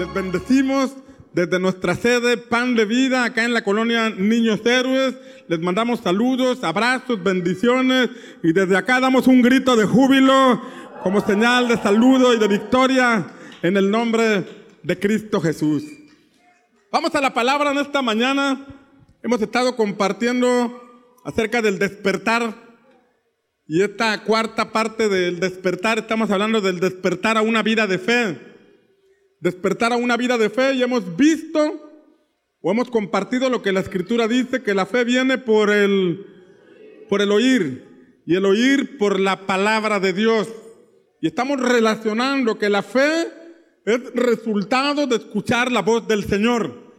Les bendecimos desde nuestra sede Pan de Vida, acá en la colonia Niños Héroes. Les mandamos saludos, abrazos, bendiciones y desde acá damos un grito de júbilo como señal de saludo y de victoria en el nombre de Cristo Jesús. Vamos a la palabra en esta mañana. Hemos estado compartiendo acerca del despertar y esta cuarta parte del despertar, estamos hablando del despertar a una vida de fe despertar a una vida de fe y hemos visto o hemos compartido lo que la escritura dice, que la fe viene por el, por el oír y el oír por la palabra de Dios. Y estamos relacionando que la fe es resultado de escuchar la voz del Señor.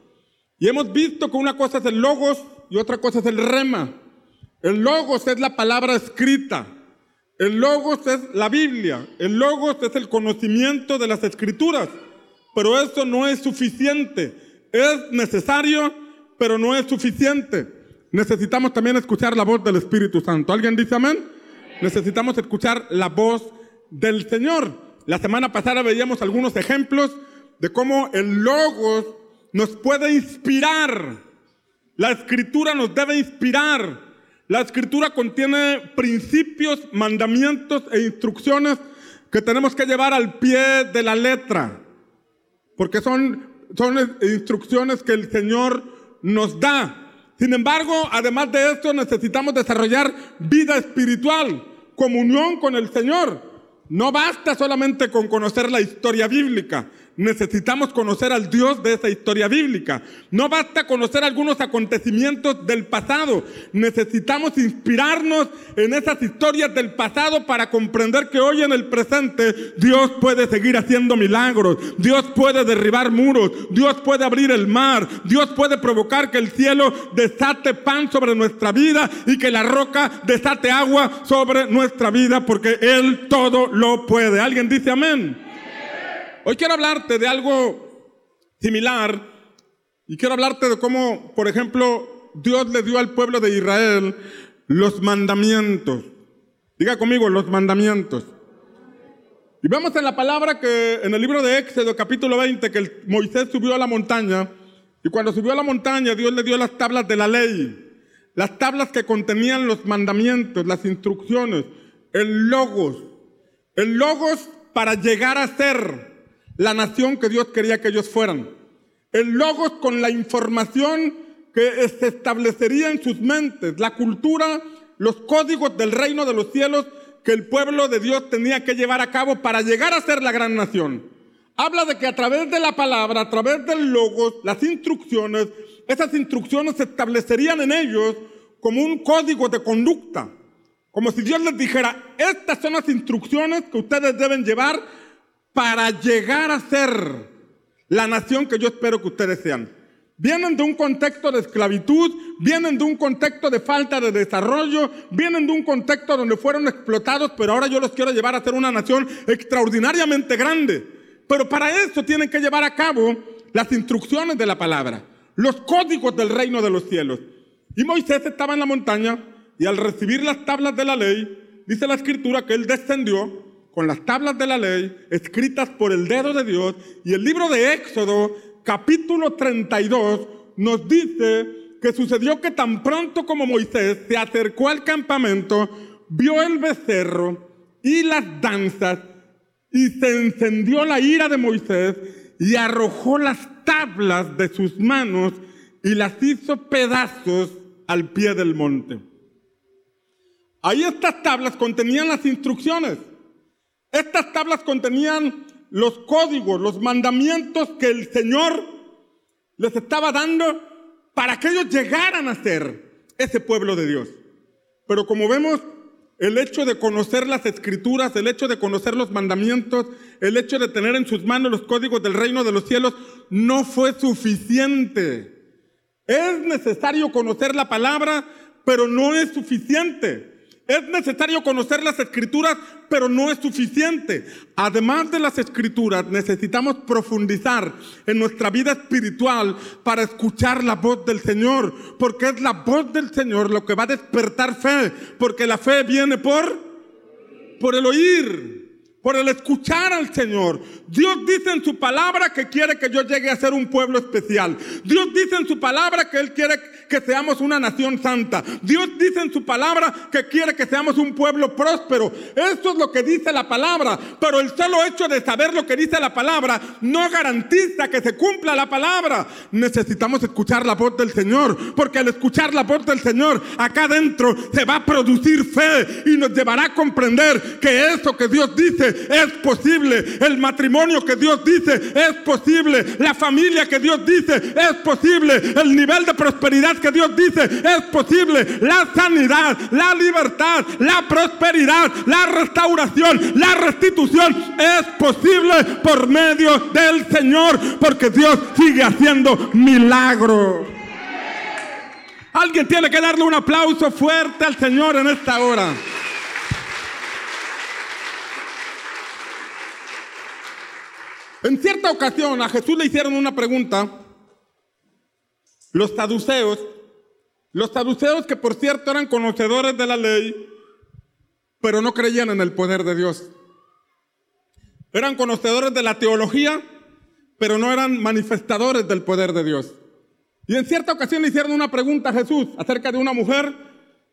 Y hemos visto que una cosa es el logos y otra cosa es el rema. El logos es la palabra escrita. El logos es la Biblia. El logos es el conocimiento de las escrituras. Pero eso no es suficiente. Es necesario, pero no es suficiente. Necesitamos también escuchar la voz del Espíritu Santo. ¿Alguien dice amén? Necesitamos escuchar la voz del Señor. La semana pasada veíamos algunos ejemplos de cómo el Logos nos puede inspirar. La escritura nos debe inspirar. La escritura contiene principios, mandamientos e instrucciones que tenemos que llevar al pie de la letra porque son, son instrucciones que el Señor nos da. Sin embargo, además de esto, necesitamos desarrollar vida espiritual, comunión con el Señor. No basta solamente con conocer la historia bíblica, necesitamos conocer al Dios de esa historia bíblica. No basta conocer algunos acontecimientos del pasado, necesitamos inspirarnos en esas historias del pasado para comprender que hoy en el presente Dios puede seguir haciendo milagros, Dios puede derribar muros, Dios puede abrir el mar, Dios puede provocar que el cielo desate pan sobre nuestra vida y que la roca desate agua sobre nuestra vida porque Él todo lo puede. ¿Alguien dice amén? Hoy quiero hablarte de algo similar y quiero hablarte de cómo, por ejemplo, Dios le dio al pueblo de Israel los mandamientos. Diga conmigo, los mandamientos. Y vemos en la palabra que en el libro de Éxodo, capítulo 20, que Moisés subió a la montaña y cuando subió a la montaña Dios le dio las tablas de la ley, las tablas que contenían los mandamientos, las instrucciones, el logos, el logos para llegar a ser la nación que Dios quería que ellos fueran. El logos con la información que se establecería en sus mentes, la cultura, los códigos del reino de los cielos que el pueblo de Dios tenía que llevar a cabo para llegar a ser la gran nación. Habla de que a través de la palabra, a través del logos, las instrucciones, esas instrucciones se establecerían en ellos como un código de conducta. Como si Dios les dijera, estas son las instrucciones que ustedes deben llevar para llegar a ser la nación que yo espero que ustedes sean. Vienen de un contexto de esclavitud, vienen de un contexto de falta de desarrollo, vienen de un contexto donde fueron explotados, pero ahora yo los quiero llevar a ser una nación extraordinariamente grande. Pero para eso tienen que llevar a cabo las instrucciones de la palabra, los códigos del reino de los cielos. Y Moisés estaba en la montaña y al recibir las tablas de la ley, dice la escritura que él descendió con las tablas de la ley escritas por el dedo de Dios. Y el libro de Éxodo, capítulo 32, nos dice que sucedió que tan pronto como Moisés se acercó al campamento, vio el becerro y las danzas y se encendió la ira de Moisés y arrojó las tablas de sus manos y las hizo pedazos al pie del monte. Ahí estas tablas contenían las instrucciones estas tablas contenían los códigos, los mandamientos que el Señor les estaba dando para que ellos llegaran a ser ese pueblo de Dios. Pero como vemos, el hecho de conocer las escrituras, el hecho de conocer los mandamientos, el hecho de tener en sus manos los códigos del reino de los cielos, no fue suficiente. Es necesario conocer la palabra, pero no es suficiente. Es necesario conocer las escrituras, pero no es suficiente. Además de las escrituras, necesitamos profundizar en nuestra vida espiritual para escuchar la voz del Señor, porque es la voz del Señor lo que va a despertar fe, porque la fe viene por por el oír. por el escuchar al Señor. Dios dice en su palabra que quiere que yo llegue a ser un pueblo especial. Dios dice en su palabra que Él quiere que seamos una nación santa. Dios dice en su palabra que quiere que seamos un pueblo próspero. Esto es lo que dice la palabra. Pero el solo hecho de saber lo que dice la palabra no garantiza que se cumpla la palabra. Necesitamos escuchar la voz del Señor. Porque al escuchar la voz del Señor, acá adentro se va a producir fe y nos llevará a comprender que eso que Dios dice es posible. El matrimonio que Dios dice es posible. La familia que Dios dice es posible. El nivel de prosperidad que Dios dice es posible. La sanidad, la libertad, la prosperidad, la restauración, la restitución es posible por medio del Señor. Porque Dios sigue haciendo milagros. Alguien tiene que darle un aplauso fuerte al Señor en esta hora. En cierta ocasión a Jesús le hicieron una pregunta. Los saduceos, los saduceos que por cierto eran conocedores de la ley, pero no creían en el poder de Dios. Eran conocedores de la teología, pero no eran manifestadores del poder de Dios. Y en cierta ocasión le hicieron una pregunta a Jesús acerca de una mujer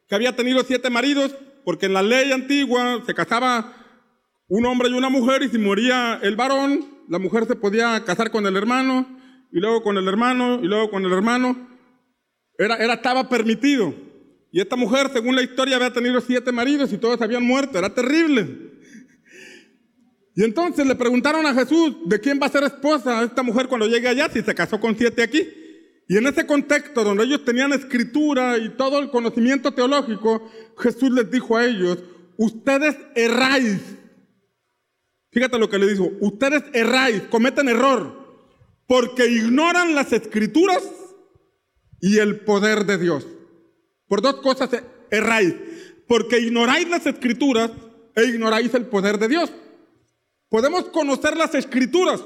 que había tenido siete maridos, porque en la ley antigua se casaba un hombre y una mujer y si moría el varón, la mujer se podía casar con el hermano, y luego con el hermano, y luego con el hermano. Era, era, estaba permitido. Y esta mujer, según la historia, había tenido siete maridos y todos habían muerto. Era terrible. Y entonces le preguntaron a Jesús de quién va a ser esposa esta mujer cuando llegue allá, si se casó con siete aquí. Y en ese contexto, donde ellos tenían escritura y todo el conocimiento teológico, Jesús les dijo a ellos, ustedes erráis Fíjate lo que le dijo, ustedes erráis, cometen error, porque ignoran las escrituras y el poder de Dios. Por dos cosas erráis, porque ignoráis las escrituras e ignoráis el poder de Dios. Podemos conocer las escrituras,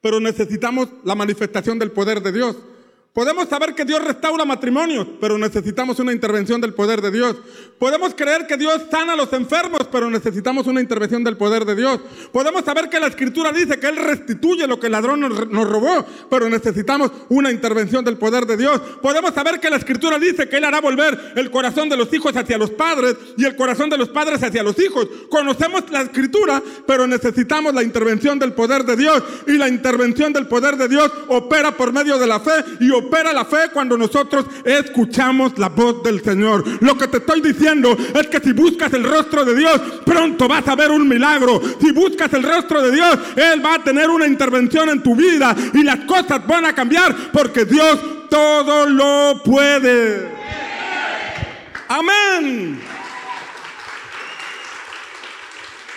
pero necesitamos la manifestación del poder de Dios. Podemos saber que Dios restaura matrimonios, pero necesitamos una intervención del poder de Dios. Podemos creer que Dios sana a los enfermos, pero necesitamos una intervención del poder de Dios. Podemos saber que la Escritura dice que Él restituye lo que el ladrón nos, robó, pero necesitamos una intervención del poder de Dios. Podemos saber que la Escritura dice que Él hará volver el corazón de los hijos hacia los padres y el corazón de los padres hacia los hijos. Conocemos la Escritura, pero necesitamos la intervención del poder de Dios. Y la intervención del poder de Dios opera por medio de la fe y opera opera la fe cuando nosotros escuchamos la voz del Señor. Lo que te estoy diciendo es que si buscas el rostro de Dios, pronto vas a ver un milagro. Si buscas el rostro de Dios, Él va a tener una intervención en tu vida y las cosas van a cambiar porque Dios todo lo puede. Amén.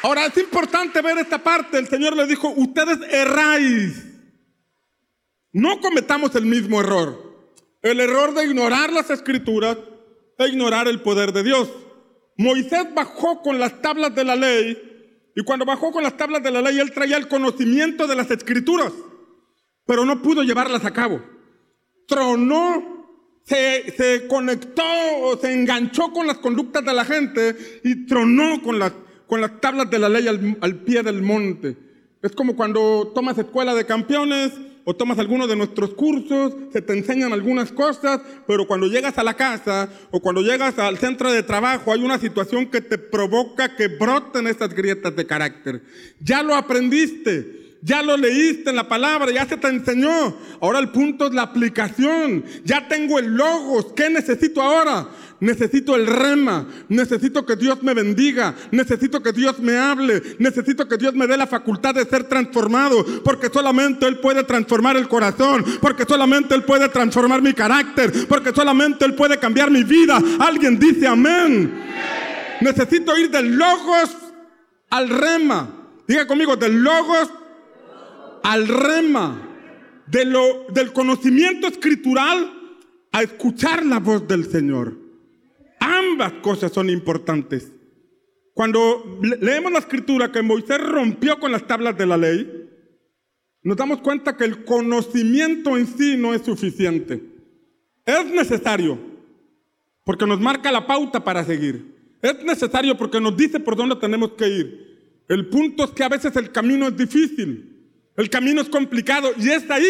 Ahora es importante ver esta parte. El Señor le dijo, ustedes erráis. No cometamos el mismo error. El error de ignorar las escrituras e ignorar el poder de Dios. Moisés bajó con las tablas de la ley y cuando bajó con las tablas de la ley él traía el conocimiento de las escrituras, pero no pudo llevarlas a cabo. Tronó, se, se conectó o se enganchó con las conductas de la gente y tronó con las, con las tablas de la ley al, al pie del monte. Es como cuando tomas escuela de campeones o tomas alguno de nuestros cursos, se te enseñan algunas cosas, pero cuando llegas a la casa o cuando llegas al centro de trabajo hay una situación que te provoca que broten estas grietas de carácter. Ya lo aprendiste, ya lo leíste en la palabra, ya se te enseñó. Ahora el punto es la aplicación. Ya tengo el logos. ¿Qué necesito ahora? Necesito el rema. Necesito que Dios me bendiga. Necesito que Dios me hable. Necesito que Dios me dé la facultad de ser transformado. Porque solamente Él puede transformar el corazón. Porque solamente Él puede transformar mi carácter. Porque solamente Él puede cambiar mi vida. Alguien dice amén. Necesito ir del logos al rema. Diga conmigo, del logos al rema, del conocimiento escritural a escuchar la voz del Señor. Ambas cosas son importantes. Cuando leemos la escritura que Moisés rompió con las tablas de la ley, nos damos cuenta que el conocimiento en sí no es suficiente. Es necesario, porque nos marca la pauta para seguir. Es necesario porque nos dice por dónde tenemos que ir. El punto es que a veces el camino es difícil, el camino es complicado y es ahí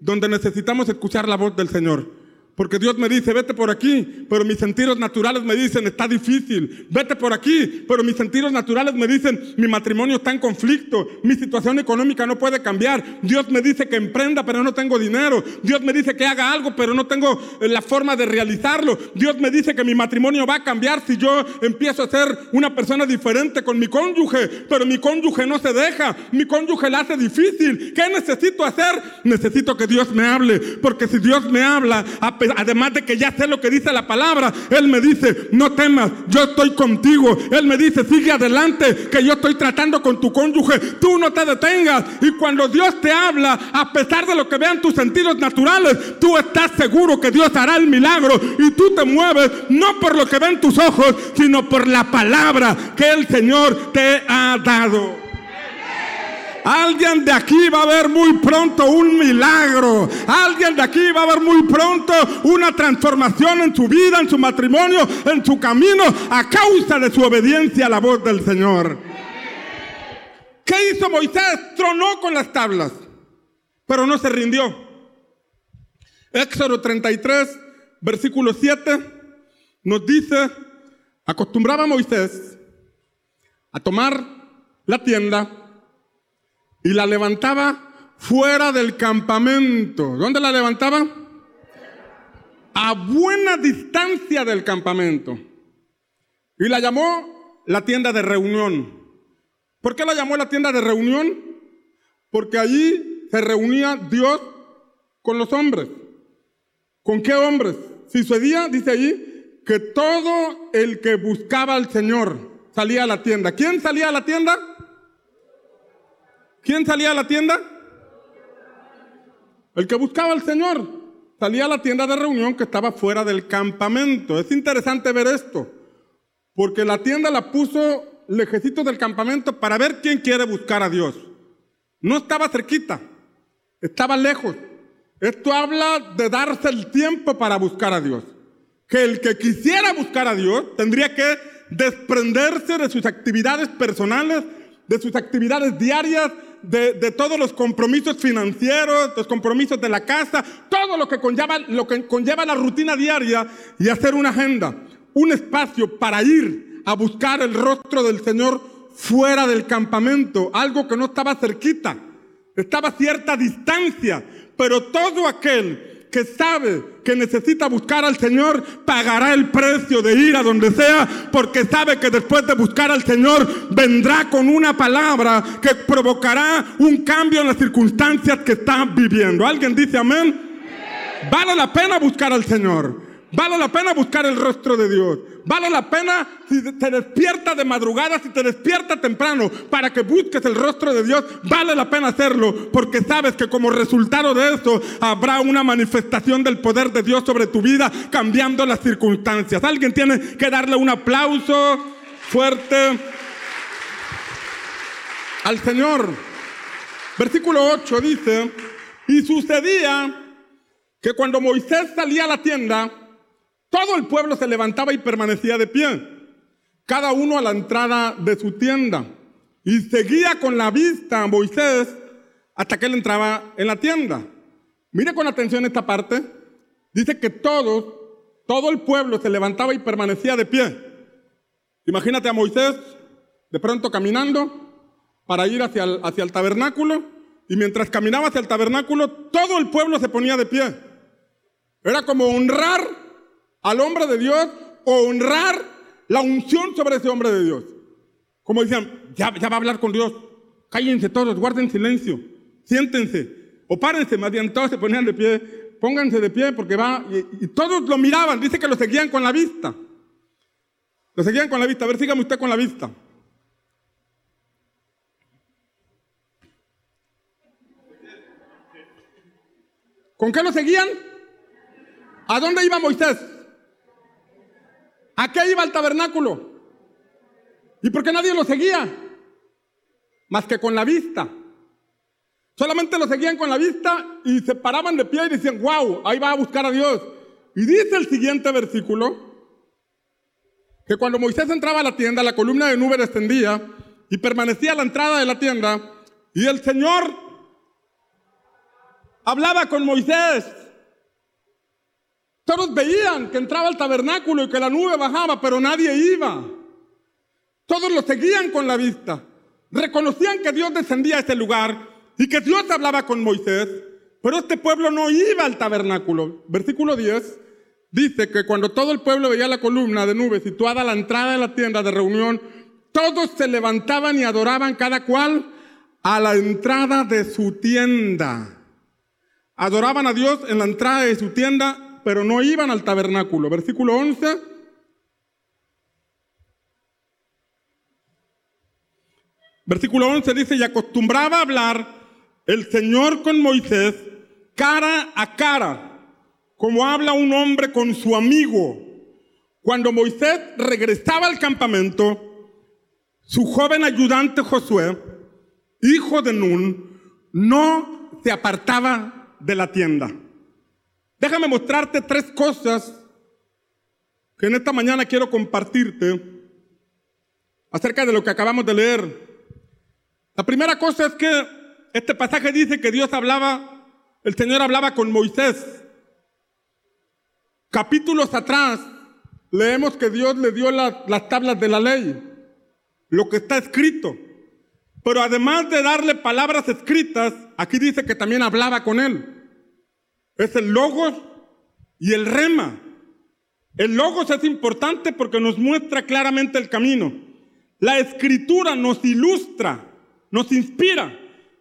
donde necesitamos escuchar la voz del Señor. Porque Dios me dice, vete por aquí, pero mis sentidos naturales me dicen, está difícil. Vete por aquí, pero mis sentidos naturales me dicen, mi matrimonio está en conflicto, mi situación económica no puede cambiar. Dios me dice que emprenda, pero no tengo dinero. Dios me dice que haga algo, pero no tengo eh, la forma de realizarlo. Dios me dice que mi matrimonio va a cambiar si yo empiezo a ser una persona diferente con mi cónyuge, pero mi cónyuge no se deja, mi cónyuge la hace difícil. ¿Qué necesito hacer? Necesito que Dios me hable, porque si Dios me habla, a además de que ya sé lo que dice la palabra, Él me dice, no temas, yo estoy contigo. Él me dice, sigue adelante, que yo estoy tratando con tu cónyuge, tú no te detengas. Y cuando Dios te habla, a pesar de lo que vean tus sentidos naturales, tú estás seguro que Dios hará el milagro y tú te mueves no por lo que ven tus ojos, sino por la palabra que el Señor te ha dado. Alguien de aquí va a ver muy pronto un milagro. Alguien de aquí va a ver muy pronto una transformación en su vida, en su matrimonio, en su camino, a causa de su obediencia a la voz del Señor. ¿Qué hizo Moisés? Tronó con las tablas, pero no se rindió. Éxodo 33, versículo 7, nos dice, acostumbraba Moisés a tomar la tienda y la levantaba fuera del campamento. ¿Dónde la levantaba? A buena distancia del campamento. Y la llamó la tienda de reunión. ¿Por qué la llamó la tienda de reunión? Porque allí se reunía Dios con los hombres. ¿Con qué hombres? Si sucedía, dice allí, que todo el que buscaba al Señor salía a la tienda. ¿Quién salía a la tienda? ¿Quién salía a la tienda? El que buscaba al Señor. Salía a la tienda de reunión que estaba fuera del campamento. Es interesante ver esto, porque la tienda la puso lejecitos del campamento para ver quién quiere buscar a Dios. No estaba cerquita, estaba lejos. Esto habla de darse el tiempo para buscar a Dios. Que el que quisiera buscar a Dios tendría que desprenderse de sus actividades personales, de sus actividades diarias, de, todos los compromisos financieros, los compromisos de la casa, todo lo que, conlleva, lo que conlleva la rutina diaria y hacer una agenda, un espacio para ir a buscar el rostro del Señor fuera del campamento, algo que no estaba cerquita, estaba a cierta distancia, pero todo aquel que sabe que necesita buscar al Señor, pagará el precio de ir a donde sea, porque sabe que después de buscar al Señor, vendrá con una palabra que provocará un cambio en las circunstancias que está viviendo. ¿Alguien dice amén? Vale la pena buscar al Señor. Vale la pena buscar el rostro de Dios. Vale la pena si te despierta de madrugada, si te despierta temprano para que busques el rostro de Dios. Vale la pena hacerlo porque sabes que como resultado de eso habrá una manifestación del poder de Dios sobre tu vida cambiando las circunstancias. Alguien tiene que darle un aplauso fuerte al Señor. Versículo 8 dice, y sucedía que cuando Moisés salía a la tienda, todo el pueblo se levantaba y permanecía de pie, cada uno a la entrada de su tienda. Y seguía con la vista a Moisés hasta que él entraba en la tienda. Mire con atención esta parte. Dice que todo el pueblo se levantaba y permanecía de pie. Imagínate a Moisés de pronto caminando para ir hacia el, hacia el tabernáculo y mientras caminaba hacia el tabernáculo todo el pueblo se ponía de pie. Era como honrar al hombre de Dios o honrar la unción sobre ese hombre de Dios. Como decían, ya, va a hablar con Dios. Cállense todos, guarden silencio, siéntense, o párense, más bien todos se ponían de pie, pónganse de pie porque va, y, y todos lo miraban, dice que lo seguían con la vista. Lo seguían con la vista, a ver, sígame usted con la vista. ¿Con qué lo seguían? ¿A dónde iba Moisés? ¿A qué iba el tabernáculo? ¿Y por qué nadie lo seguía? Más que con la vista. Solamente lo seguían con la vista y se paraban de pie y decían, wow, ahí va a buscar a Dios. Y dice el siguiente versículo, que cuando Moisés entraba a la tienda, la columna de nube descendía y permanecía a la entrada de la tienda y el Señor hablaba con Moisés. Todos veían que entraba al tabernáculo y que la nube bajaba, pero nadie iba. Todos lo seguían con la vista. Reconocían que Dios descendía a ese lugar y que Dios hablaba con Moisés, pero este pueblo no iba al tabernáculo. Versículo 10 dice que cuando todo el pueblo veía la columna de nube situada a la entrada de la tienda de reunión, todos se levantaban y adoraban cada cual a la entrada de su tienda. Adoraban a Dios en la entrada de su tienda, pero no iban al tabernáculo. Versículo 11 Versículo 11 dice, y acostumbraba hablar el Señor con Moisés cara a cara, como habla un hombre con su amigo. Cuando Moisés regresaba al campamento, su joven ayudante Josué, hijo de Nun, no se apartaba de la tienda. Déjame mostrarte tres cosas que en esta mañana quiero compartirte acerca de lo que acabamos de leer. La primera cosa es que este pasaje dice que Dios hablaba, el Señor hablaba con Moisés. Capítulos atrás leemos que Dios le dio las tablas de la ley, lo que está escrito. Pero además de darle palabras escritas, aquí dice que también hablaba con él. Es el logos y el rema. El logos es importante porque nos muestra claramente el camino. La escritura nos ilustra nos inspira.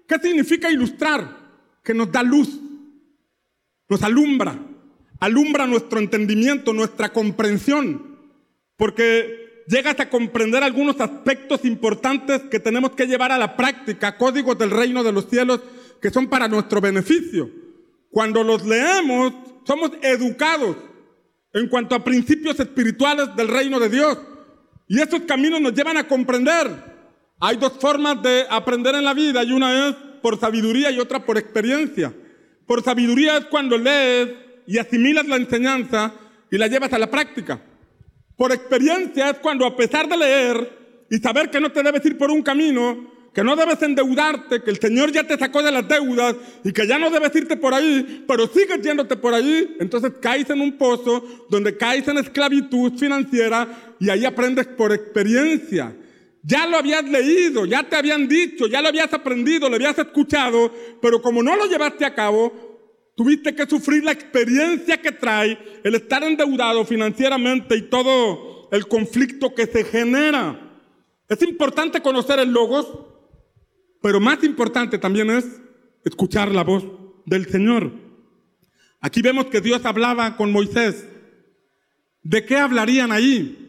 ¿Qué significa ilustrar? Que nos da luz, nos alumbra, alumbra nuestro entendimiento, nuestra comprensión, porque llegas a comprender algunos aspectos importantes que tenemos que llevar a la práctica, códigos del reino de los cielos que son para nuestro beneficio. Cuando los leemos, somos educados en cuanto a principios espirituales del reino de Dios. Y esos caminos nos llevan a comprender hay dos formas de aprender en la vida y una es por sabiduría y otra por experiencia. Por sabiduría es cuando lees y asimilas la enseñanza y la llevas a la práctica. Por experiencia es cuando a pesar de leer y saber que no te debes ir por un camino, que no debes endeudarte, que el Señor ya te sacó de las deudas y que ya no debes irte por ahí, pero sigues yéndote por ahí, entonces caes en un pozo donde caes en esclavitud financiera y ahí aprendes por experiencia. Ya lo habías leído, ya te habían dicho, ya lo habías aprendido, lo habías escuchado, pero como no lo llevaste a cabo, tuviste que sufrir la experiencia que trae el estar endeudado financieramente y todo el conflicto que se genera. Es importante conocer el logos, pero más importante también es escuchar la voz del Señor. Aquí vemos que Dios hablaba con Moisés. ¿De qué hablarían ahí?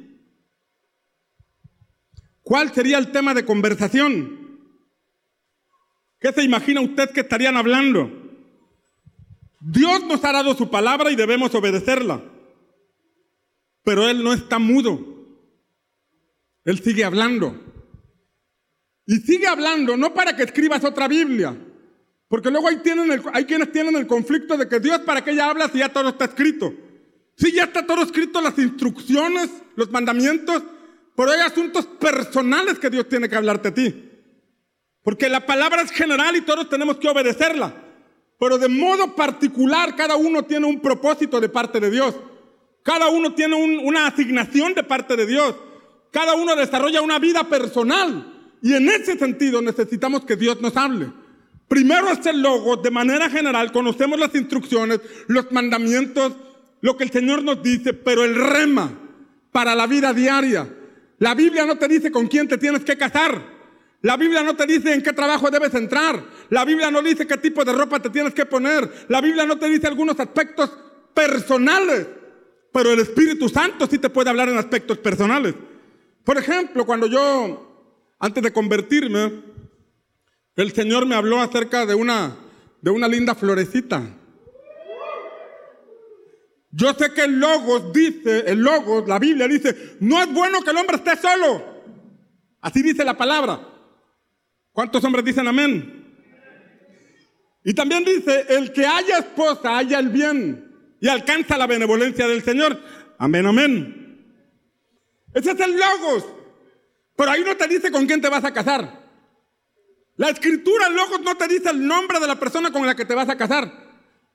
¿Cuál sería el tema de conversación? ¿Qué se imagina usted que estarían hablando? Dios nos ha dado su palabra y debemos obedecerla. Pero Él no está mudo. Él sigue hablando. Y sigue hablando no para que escribas otra Biblia. Porque luego hay, tienen hay quienes tienen el conflicto de que Dios para qué ya habla si ya todo está escrito. Si ya está todo escrito, las instrucciones, los mandamientos, pero hay asuntos personales que Dios tiene que hablarte a ti. Porque la palabra es general y todos tenemos que obedecerla. Pero de modo particular, cada uno tiene un propósito de parte de Dios. Cada uno tiene una asignación de parte de Dios. Cada uno desarrolla una vida personal. Y en ese sentido necesitamos que Dios nos hable. Primero es el logo, de manera general, conocemos las instrucciones, los mandamientos, lo que el Señor nos dice, pero el rema para la vida diaria la Biblia no te dice con quién te tienes que casar. La Biblia no te dice en qué trabajo debes entrar. La Biblia no dice qué tipo de ropa te tienes que poner. La Biblia no te dice algunos aspectos personales. Pero el Espíritu Santo sí te puede hablar en aspectos personales. Por ejemplo, cuando yo, antes de convertirme, el Señor me habló acerca de una, de una linda florecita. Yo sé que el Logos dice, el Logos, la Biblia dice, no es bueno que el hombre esté solo. Así dice la palabra. ¿Cuántos hombres dicen amén? Y también dice, el que haya esposa, haya el bien y alcanza la benevolencia del Señor. Amén, amén. Ese es el Logos. Pero ahí no te dice con quién te vas a casar. La escritura luego no te dice el nombre de la persona con la que te vas a casar.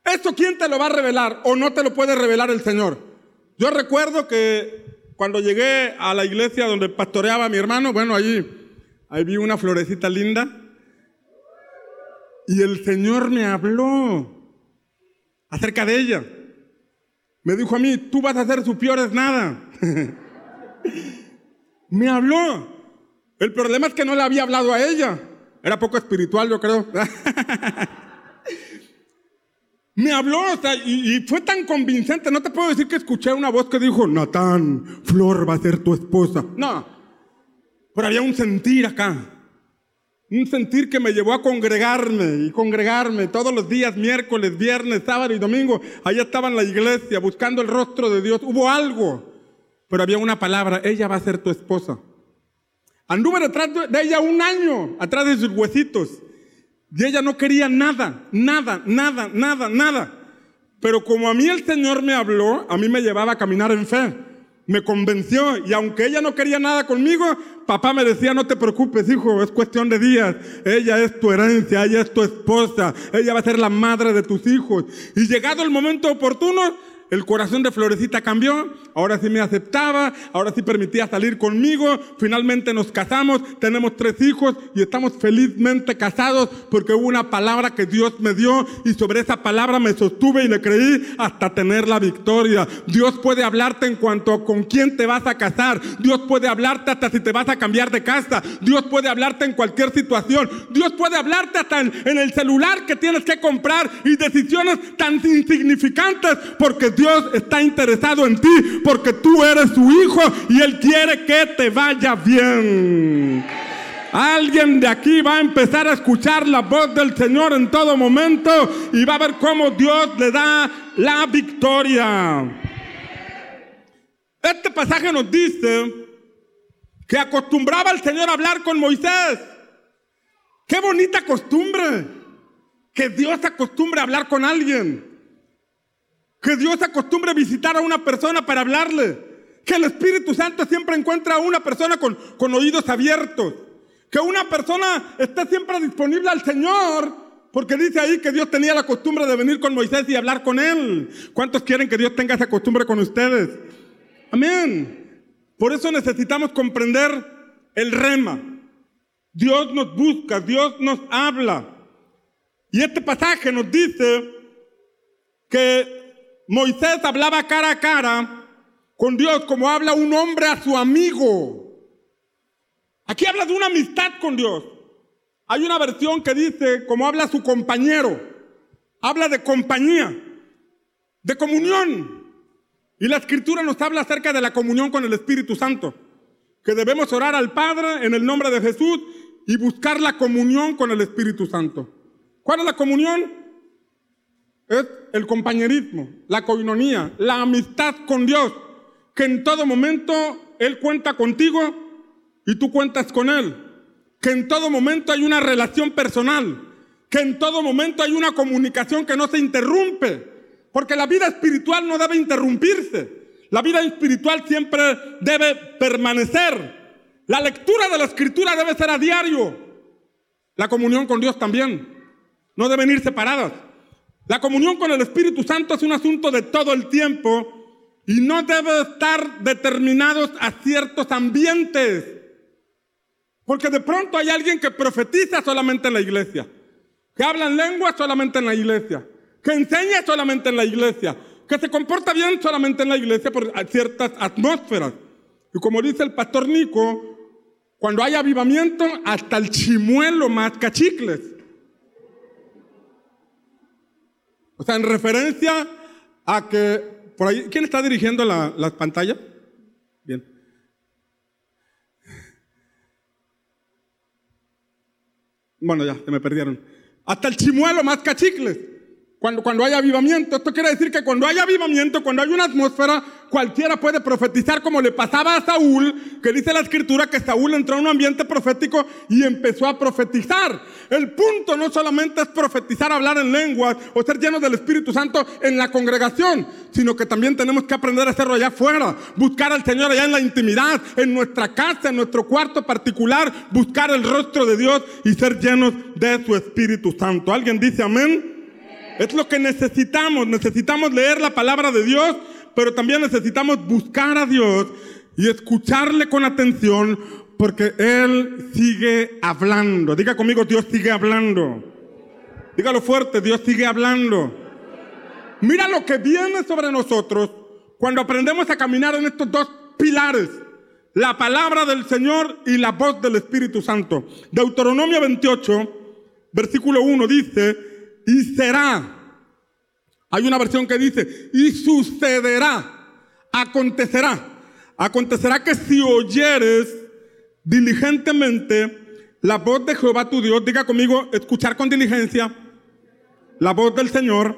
¿Esto quién te lo va a revelar o no te lo puede revelar el Señor? Yo recuerdo que cuando llegué a la iglesia donde pastoreaba mi hermano, bueno, allí, ahí vi una florecita linda y el Señor me habló acerca de ella. Me dijo a mí, tú vas a hacer su es nada. me habló. El problema es que no le había hablado a ella. Era poco espiritual, yo creo. me habló, y, y, fue tan convincente. No te puedo decir que escuché una voz que dijo, Natán, Flor va a ser tu esposa. No. Pero había un sentir acá. Un sentir que me llevó a congregarme y congregarme todos los días, miércoles, viernes, sábado y domingo. Allá estaba en la iglesia buscando el rostro de Dios. Hubo algo, pero había una palabra, ella va a ser tu esposa. Anduve detrás de ella un año, atrás de sus huesitos. Y ella no quería nada, nada, nada, nada, nada. Pero como a mí el Señor me habló, a mí me llevaba a caminar en fe me convenció y aunque ella no quería nada conmigo, papá me decía, no te preocupes, hijo, es cuestión de días. Ella es tu herencia, ella es tu esposa, ella va a ser la madre de tus hijos. Y llegado el momento oportuno, el corazón de Florecita cambió, ahora sí me aceptaba, ahora sí permitía salir conmigo, finalmente nos casamos, tenemos tres hijos y estamos felizmente casados porque hubo una palabra que Dios me dio y sobre esa palabra me sostuve y le creí hasta tener la victoria. Dios puede hablarte en cuanto a con quién te vas a casar, Dios puede hablarte hasta si te vas a cambiar de casa, Dios puede hablarte en cualquier situación, Dios puede hablarte hasta en, en el celular que tienes que comprar y decisiones tan insignificantes porque Dios está interesado en ti porque tú eres su hijo y Él quiere que te vaya bien. Alguien de aquí va a empezar a escuchar la voz del Señor en todo momento y va a ver cómo Dios le da la victoria. Este pasaje nos dice que acostumbraba al Señor a hablar con Moisés. Qué bonita costumbre. Que Dios acostumbre a hablar con alguien. Que Dios acostumbre a visitar a una persona para hablarle. Que el Espíritu Santo siempre encuentra a una persona con, con oídos abiertos. Que una persona esté siempre disponible al Señor. Porque dice ahí que Dios tenía la costumbre de venir con Moisés y hablar con él. ¿Cuántos quieren que Dios tenga esa costumbre con ustedes? Amén. Por eso necesitamos comprender el rema. Dios nos busca, Dios nos habla. Y este pasaje nos dice que Moisés hablaba cara a cara con Dios como habla un hombre a su amigo. Aquí habla de una amistad con Dios. Hay una versión que dice como habla su compañero. Habla de compañía, de comunión. Y la escritura nos habla acerca de la comunión con el Espíritu Santo. Que debemos orar al Padre en el nombre de Jesús y buscar la comunión con el Espíritu Santo. ¿Cuál es la comunión? Es el compañerismo, la coinonía, la amistad con Dios, que en todo momento Él cuenta contigo y tú cuentas con Él, que en todo momento hay una relación personal, que en todo momento hay una comunicación que no se interrumpe, porque la vida espiritual no debe interrumpirse, la vida espiritual siempre debe permanecer, la lectura de la escritura debe ser a diario, la comunión con Dios también, no deben ir separadas. La comunión con el Espíritu Santo es un asunto de todo el tiempo y no debe estar determinados a ciertos ambientes. Porque de pronto hay alguien que profetiza solamente en la iglesia, que habla en lengua solamente en la iglesia, que enseña solamente en la iglesia, que se comporta bien solamente en la iglesia por ciertas atmósferas. Y como dice el pastor Nico, cuando hay avivamiento, hasta el chimuelo más cachicles. O sea, en referencia a que, por ahí, ¿quién está dirigiendo la, la pantalla? Bien. Bueno, ya, se me perdieron. Hasta el chimuelo más cachicles. Cuando, cuando hay avivamiento, esto quiere decir que cuando hay avivamiento, cuando hay una atmósfera, cualquiera puede profetizar como le pasaba a Saúl, que dice la escritura que Saúl entró en un ambiente profético y empezó a profetizar. El punto no solamente es profetizar, hablar en lenguas o ser llenos del Espíritu Santo en la congregación, sino que también tenemos que aprender a hacerlo allá afuera, buscar al Señor allá en la intimidad, en nuestra casa, en nuestro cuarto particular, buscar el rostro de Dios y ser llenos de su Espíritu Santo. ¿Alguien dice amén? Es lo que necesitamos. Necesitamos leer la palabra de Dios, pero también necesitamos buscar a Dios y escucharle con atención porque Él sigue hablando. Diga conmigo, Dios sigue hablando. Dígalo fuerte, Dios sigue hablando. Mira lo que viene sobre nosotros cuando aprendemos a caminar en estos dos pilares. La palabra del Señor y la voz del Espíritu Santo. Deuteronomio 28, versículo 1 dice, y será. Hay una versión que dice, y sucederá, acontecerá. Acontecerá que si oyeres diligentemente la voz de Jehová tu Dios, diga conmigo, escuchar con diligencia la voz del Señor.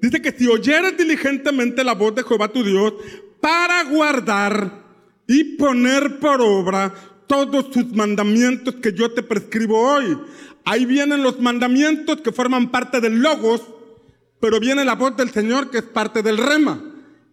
Dice que si oyeres diligentemente la voz de Jehová tu Dios, para guardar y poner por obra todos sus mandamientos que yo te prescribo hoy. Ahí vienen los mandamientos que forman parte del logos, pero viene la voz del Señor que es parte del rema.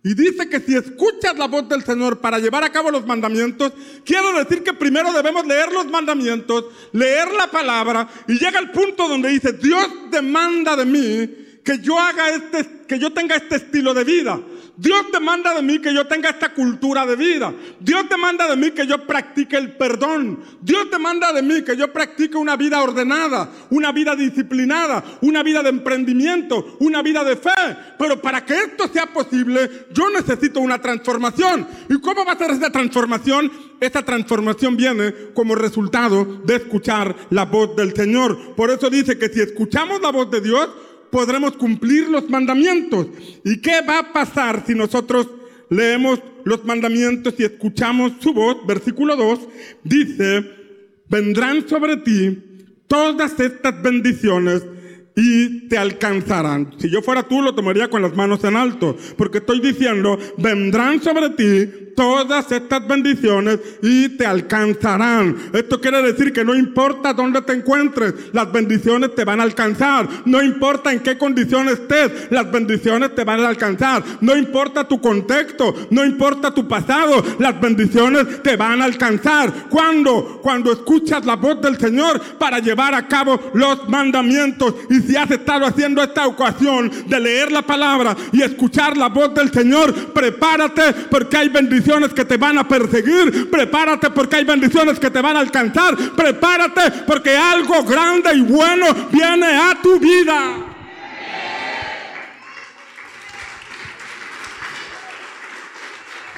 Y dice que si escuchas la voz del Señor para llevar a cabo los mandamientos, quiero decir que primero debemos leer los mandamientos, leer la palabra, y llega el punto donde dice, Dios demanda de mí que yo haga este, que yo tenga este estilo de vida. Dios demanda de mí que yo tenga esta cultura de vida. Dios demanda de mí que yo practique el perdón. Dios demanda de mí que yo practique una vida ordenada, una vida disciplinada, una vida de emprendimiento, una vida de fe. Pero para que esto sea posible, yo necesito una transformación. ¿Y cómo va a ser esa transformación? Esta transformación viene como resultado de escuchar la voz del Señor. Por eso dice que si escuchamos la voz de Dios, podremos cumplir los mandamientos. ¿Y qué va a pasar si nosotros leemos los mandamientos y escuchamos su voz? Versículo 2 dice, vendrán sobre ti todas estas bendiciones y te alcanzarán. Si yo fuera tú, lo tomaría con las manos en alto, porque estoy diciendo, vendrán sobre ti todas estas bendiciones y te alcanzarán. Esto quiere decir que no importa dónde te encuentres, las bendiciones te van a alcanzar. No importa en qué condiciones estés, las bendiciones te van a alcanzar. No importa tu contexto, no importa tu pasado, las bendiciones te van a alcanzar. ¿Cuándo? Cuando escuchas la voz del Señor para llevar a cabo los mandamientos. Y si has estado haciendo esta ocasión de leer la palabra y escuchar la voz del Señor, prepárate porque hay bendiciones que te van a perseguir. Prepárate porque hay bendiciones que te van a alcanzar. Prepárate porque algo grande y bueno viene a tu vida.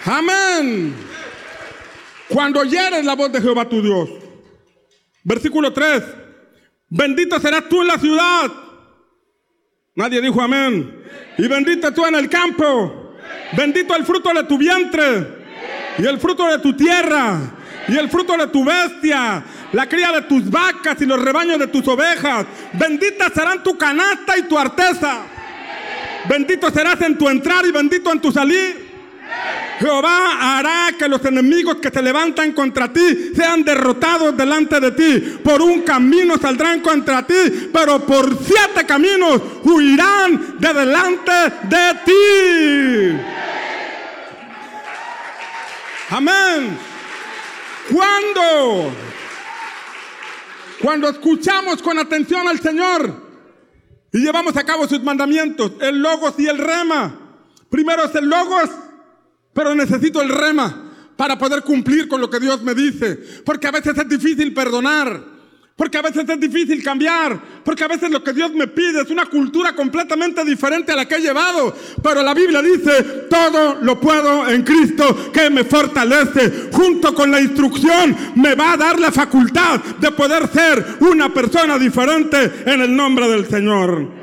Amén. Cuando oyeres la voz de Jehová tu Dios. Versículo 3. Bendito serás tú en la ciudad. Nadie dijo amén. Y bendito tú en el campo. Bendito el fruto de tu vientre y el fruto de tu tierra, y el fruto de tu bestia, la cría de tus vacas y los rebaños de tus ovejas. Benditas serán tu canasta y tu arteza. Bendito serás en tu entrar y bendito en tu salir. Jehová hará que los enemigos que se levantan contra ti sean derrotados delante de ti. Por un camino saldrán contra ti, pero por siete caminos huirán de delante de ti. Amén. Cuando, cuando escuchamos con atención al Señor y llevamos a cabo sus mandamientos, el logos y el rema. Primero es el logos, pero necesito el rema para poder cumplir con lo que Dios me dice. Porque a veces es difícil perdonar. Porque a veces es difícil cambiar. Porque a veces lo que Dios me pide es una cultura completamente diferente a la que he llevado. Pero la Biblia dice, todo lo puedo en Cristo que me fortalece. Junto con la instrucción me va a dar la facultad de poder ser una persona diferente en el nombre del Señor.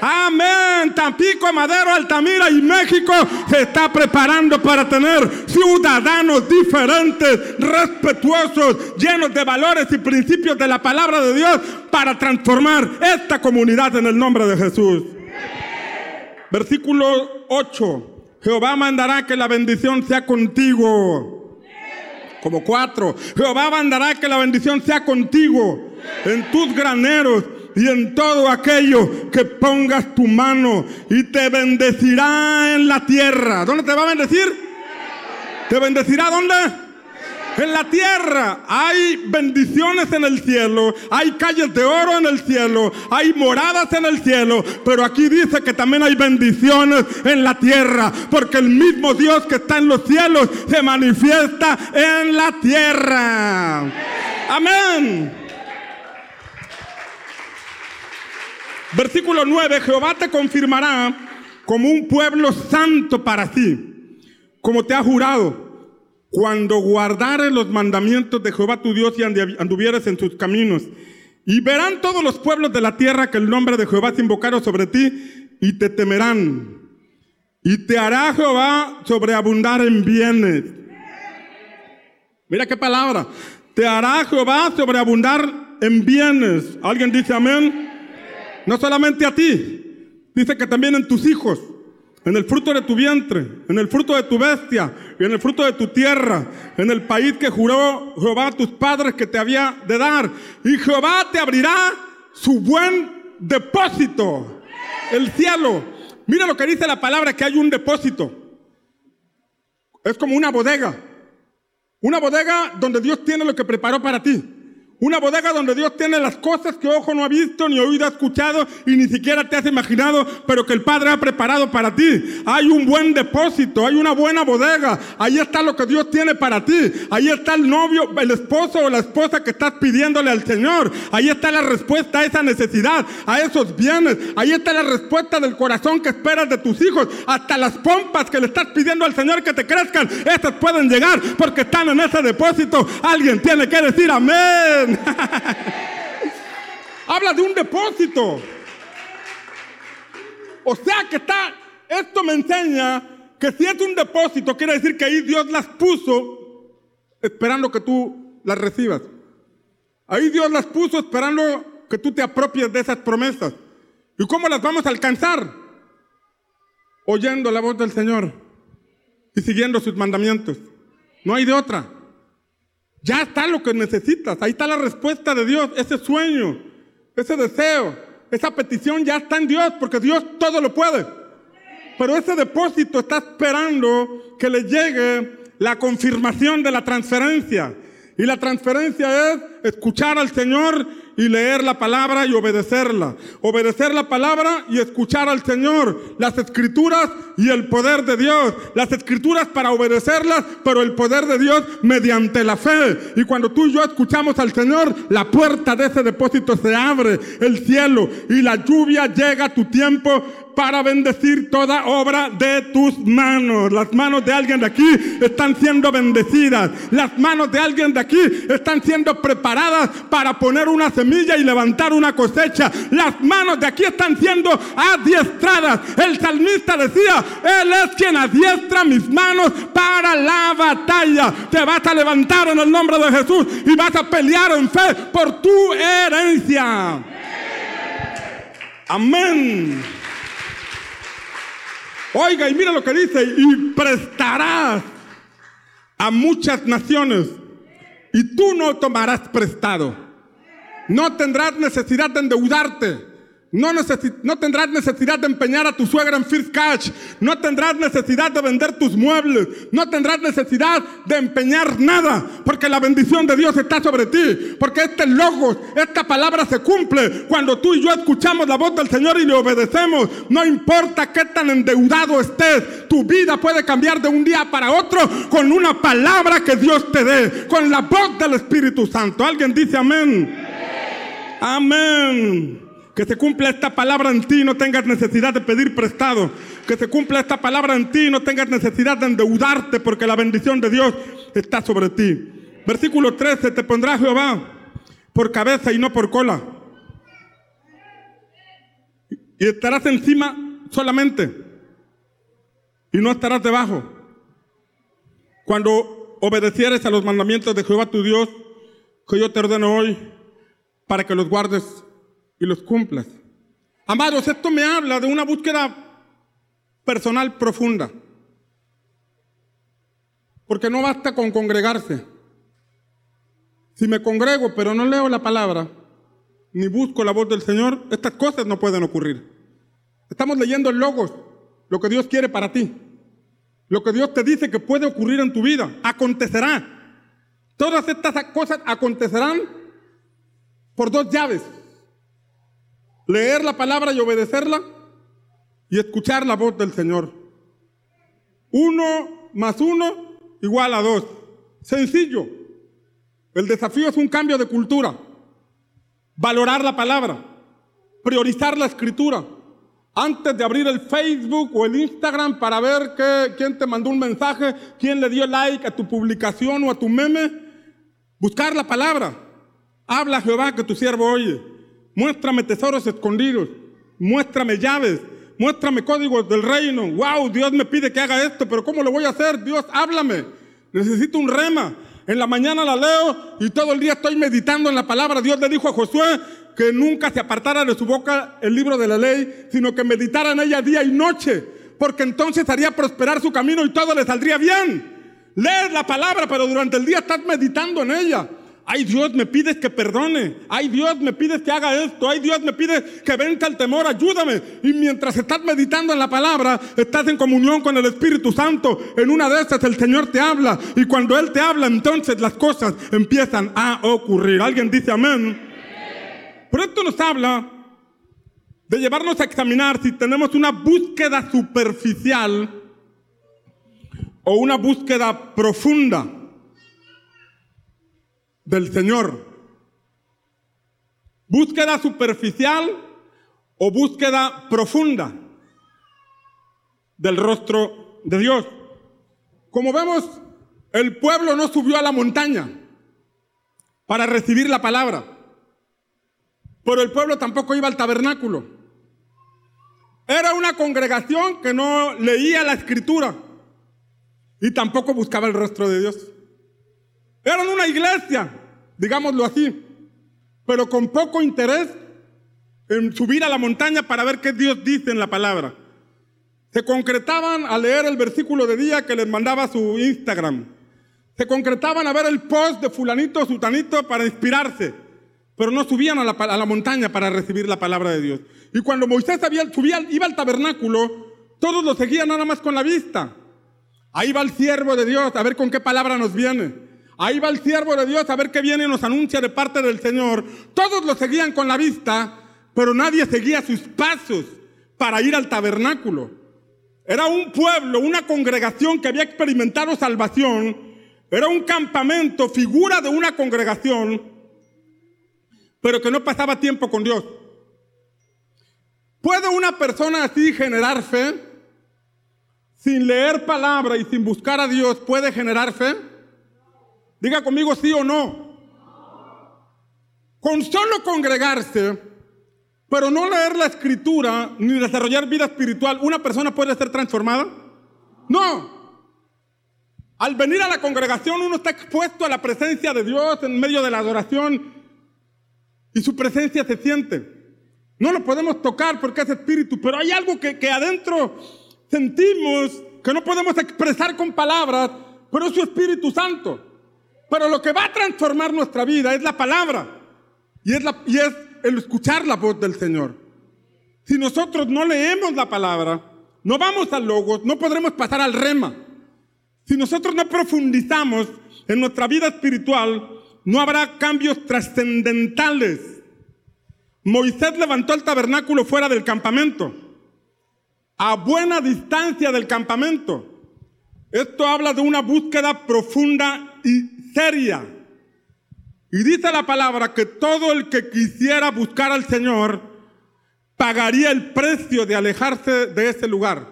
Amén. Tampico, Madero, Altamira y México se está preparando para tener ciudadanos diferentes, respetuosos, llenos de valores y principios de la palabra de Dios para transformar esta comunidad en el nombre de Jesús. Versículo 8. Jehová mandará que la bendición sea contigo. Como cuatro. Jehová mandará que la bendición sea contigo en tus graneros y en todo aquello que pongas tu mano y te bendecirá en la tierra. ¿Dónde te va a bendecir? ¿Te bendecirá dónde? En la tierra hay bendiciones en el cielo, hay calles de oro en el cielo, hay moradas en el cielo, pero aquí dice que también hay bendiciones en la tierra, porque el mismo Dios que está en los cielos se manifiesta en la tierra. Amén. Versículo 9, Jehová te confirmará como un pueblo santo para sí, como te ha jurado, cuando guardares los mandamientos de Jehová tu Dios y anduvieres en sus caminos. Y verán todos los pueblos de la tierra que el nombre de Jehová se invocaron sobre ti y te temerán. Y te hará Jehová sobreabundar en bienes. Mira qué palabra. Te hará Jehová sobreabundar en bienes. ¿Alguien dice amén? No solamente a ti, dice que también en tus hijos, en el fruto de tu vientre, en el fruto de tu bestia y en el fruto de tu tierra, en el país que juró Jehová a tus padres que te había de dar. Y Jehová te abrirá su buen depósito, el cielo. Mira lo que dice la palabra, que hay un depósito. Es como una bodega. Una bodega donde Dios tiene lo que preparó para ti. Una bodega donde Dios tiene las cosas que ojo no ha visto, ni oído ha escuchado, y ni siquiera te has imaginado, pero que el Padre ha preparado para ti. Hay un buen depósito, hay una buena bodega. Ahí está lo que Dios tiene para ti. Ahí está el novio, el esposo o la esposa que estás pidiéndole al Señor. Ahí está la respuesta a esa necesidad, a esos bienes. Ahí está la respuesta del corazón que esperas de tus hijos. Hasta las pompas que le estás pidiendo al Señor que te crezcan, esas pueden llegar porque están en ese depósito. Alguien tiene que decir amén. Habla de un depósito. O sea que está, esto me enseña que si es un depósito, quiere decir que ahí Dios las puso esperando que tú las recibas. Ahí Dios las puso esperando que tú te apropies de esas promesas. ¿Y cómo las vamos a alcanzar? Oyendo la voz del Señor y siguiendo sus mandamientos. No hay de otra. Ya está lo que necesitas. Ahí está la respuesta de Dios. Ese sueño, ese deseo, esa petición ya está en Dios porque Dios todo lo puede. Pero ese depósito está esperando que le llegue la confirmación de la transferencia. Y la transferencia es escuchar al Señor y leer la palabra y obedecerla. Obedecer la palabra y escuchar al Señor. Las escrituras y el poder de Dios. Las escrituras para obedecerlas, pero el poder de Dios mediante la fe. Y cuando tú y yo escuchamos al Señor, la puerta de ese depósito se abre, el cielo y la lluvia llega a tu tiempo para bendecir toda obra de tus manos. Las manos de alguien de aquí están siendo bendecidas. Las manos de alguien de aquí están siendo preparadas para poner una semilla y levantar una cosecha. Las manos de aquí están siendo adiestradas. El salmista decía, Él es quien adiestra mis manos para la batalla. Te vas a levantar en el nombre de Jesús y vas a pelear en fe por tu herencia. Amén. Oiga, y mira lo que dice, y prestarás a muchas naciones, y tú no tomarás prestado. No tendrás necesidad de endeudarte. No, tendrás necesidad de empeñar a tu suegra en First Cash. No tendrás necesidad de vender tus muebles. No tendrás necesidad de empeñar nada. Porque la bendición de Dios está sobre ti. Porque este logos, esta palabra se cumple cuando tú y yo escuchamos la voz del Señor y le obedecemos. No importa qué tan endeudado estés. Tu vida puede cambiar de un día para otro con una palabra que Dios te dé. Con la voz del Espíritu Santo. ¿Alguien dice amén? Amén. Que se cumpla esta palabra en ti, no tengas necesidad de pedir prestado. Que se cumpla esta palabra en ti, no tengas necesidad de endeudarte porque la bendición de Dios está sobre ti. Versículo 13, te pondrá Jehová por cabeza y no por cola. y estarás encima solamente y no estarás debajo. Cuando obedecieres a los mandamientos de Jehová tu Dios, que yo te ordeno hoy, para que los guardes y los cumplas. Amados, esto me habla de una búsqueda personal profunda. Porque no basta con congregarse. Si me congrego pero no leo la palabra, ni busco la voz del Señor, estas cosas no pueden ocurrir. Estamos leyendo logos, lo que Dios quiere para ti. Lo que Dios te dice que puede ocurrir en tu vida, acontecerá. Todas estas cosas acontecerán por dos llaves. Leer la palabra y obedecerla y escuchar la voz del Señor. Uno más uno igual a dos. Sencillo. El desafío es un cambio de cultura. Valorar la palabra. Priorizar la escritura. Antes de abrir el Facebook o el Instagram para ver quién te mandó un mensaje, quién le dio like a tu publicación o a tu meme, buscar la palabra. Habla Jehová que tu siervo oye. Muéstrame tesoros escondidos. Muéstrame llaves. Muéstrame códigos del reino. Wow, Dios me pide que haga esto, pero ¿cómo lo voy a hacer? Dios, háblame. Necesito un rema. En la mañana la leo y todo el día estoy meditando en la palabra. Dios le dijo a Josué que nunca se apartara de su boca el libro de la ley, sino que meditara en ella día y noche, porque entonces haría prosperar su camino y todo le saldría bien. Lees la palabra, pero durante el día estás meditando en ella. Ay Dios, me pides que perdone. Ay Dios, me pides que haga esto. Ay Dios, me pides que venga el temor. Ayúdame. Y mientras estás meditando en la palabra, estás en comunión con el Espíritu Santo. En una de esas el Señor te habla. Y cuando Él te habla, entonces las cosas empiezan a ocurrir. ¿Alguien dice amén? Pero esto nos habla de llevarnos a examinar si tenemos una búsqueda superficial o una búsqueda profunda del Señor. Búsqueda superficial o búsqueda profunda del rostro de Dios. Como vemos, el pueblo no subió a la montaña para recibir la palabra, pero el pueblo tampoco iba al tabernáculo. Era una congregación que no leía la escritura y tampoco buscaba el rostro de Dios. Eran una iglesia, digámoslo así, pero con poco interés en subir a la montaña para ver qué Dios dice en la palabra. Se concretaban a leer el versículo de día que les mandaba su Instagram. Se concretaban a ver el post de fulanito, sutanito para inspirarse, pero no subían a la, montaña para recibir la palabra de Dios. Y cuando Moisés subía, iba al tabernáculo, todos lo seguían nada más con la vista. Ahí va el siervo de Dios, a ver con qué palabra nos viene. Ahí va el siervo de Dios a ver qué viene y nos anuncia de parte del Señor. Todos lo seguían con la vista, pero nadie seguía sus pasos para ir al tabernáculo. Era un pueblo, una congregación que había experimentado salvación. Era un campamento, figura de una congregación, pero que no pasaba tiempo con Dios. ¿Puede una persona así generar fe? Sin leer palabra y sin buscar a Dios, ¿puede generar fe? Diga conmigo sí o no. Con solo congregarse, pero no leer la escritura ni desarrollar vida espiritual, ¿una persona puede ser transformada? No. Al venir a la congregación uno está expuesto a la presencia de Dios en medio de la adoración y su presencia se siente. No lo podemos tocar porque es espíritu, pero hay algo que, que adentro sentimos que no podemos expresar con palabras, pero es su Espíritu Santo. Pero lo que va a transformar nuestra vida es la palabra y es, el escuchar la voz del Señor. Si nosotros no leemos la palabra, no vamos al logos, no podremos pasar al rema. Si nosotros no profundizamos en nuestra vida espiritual, no habrá cambios trascendentales. Moisés levantó el tabernáculo fuera del campamento, a buena distancia del campamento. Esto habla de una búsqueda profunda y seria. Y dice la palabra que todo el que quisiera buscar al Señor pagaría el precio de alejarse de ese lugar.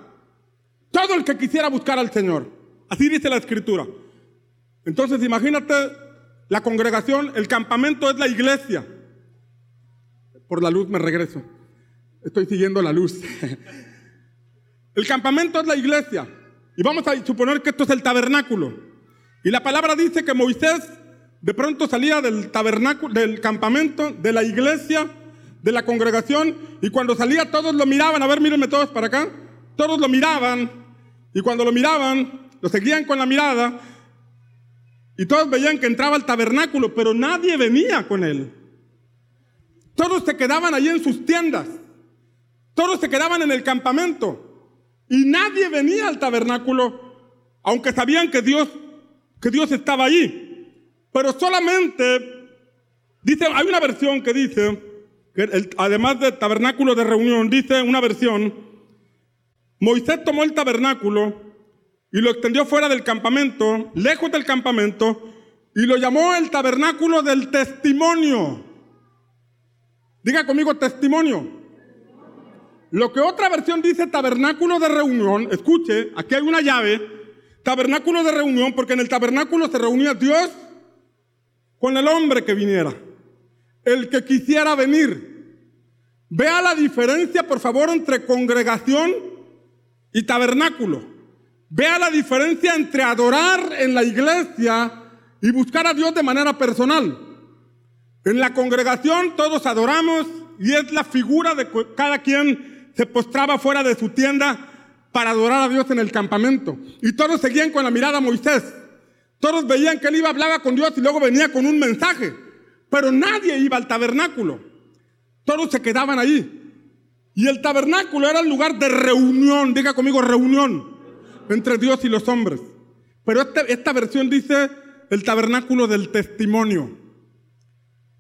Todo el que quisiera buscar al Señor. Así dice la escritura. Entonces imagínate la congregación, el campamento es la iglesia. Por la luz me regreso. Estoy siguiendo la luz. El campamento es la iglesia. Y vamos a suponer que esto es el tabernáculo. Y la palabra dice que Moisés de pronto salía del tabernáculo, del campamento, de la iglesia, de la congregación, y cuando salía todos lo miraban. A ver, mírenme todos para acá. Todos lo miraban. Y cuando lo miraban, lo seguían con la mirada. Y todos veían que entraba al tabernáculo, pero nadie venía con él. Todos se quedaban allí en sus tiendas. Todos se quedaban en el campamento. Y nadie venía al tabernáculo, aunque sabían que Dios, que Dios estaba allí. Pero solamente, dice, hay una versión que dice, que además del tabernáculo de reunión, dice una versión, Moisés tomó el tabernáculo y lo extendió fuera del campamento, lejos del campamento, y lo llamó el tabernáculo del testimonio. Diga conmigo testimonio. Lo que otra versión dice tabernáculo de reunión, escuche, aquí hay una llave, tabernáculo de reunión, porque en el tabernáculo se reunía Dios con el hombre que viniera, el que quisiera venir. Vea la diferencia, por favor, entre congregación y tabernáculo. Vea la diferencia entre adorar en la iglesia y buscar a Dios de manera personal. En la congregación todos adoramos y es la figura de cada quien se postraba fuera de su tienda para adorar a Dios en el campamento. Y todos seguían con la mirada a Moisés. Todos veían que él iba, a hablar con Dios y luego venía con un mensaje. Pero nadie iba al tabernáculo. Todos se quedaban allí. Y el tabernáculo era el lugar de reunión, diga conmigo reunión, entre Dios y los hombres. Pero este, esta versión dice el tabernáculo del testimonio.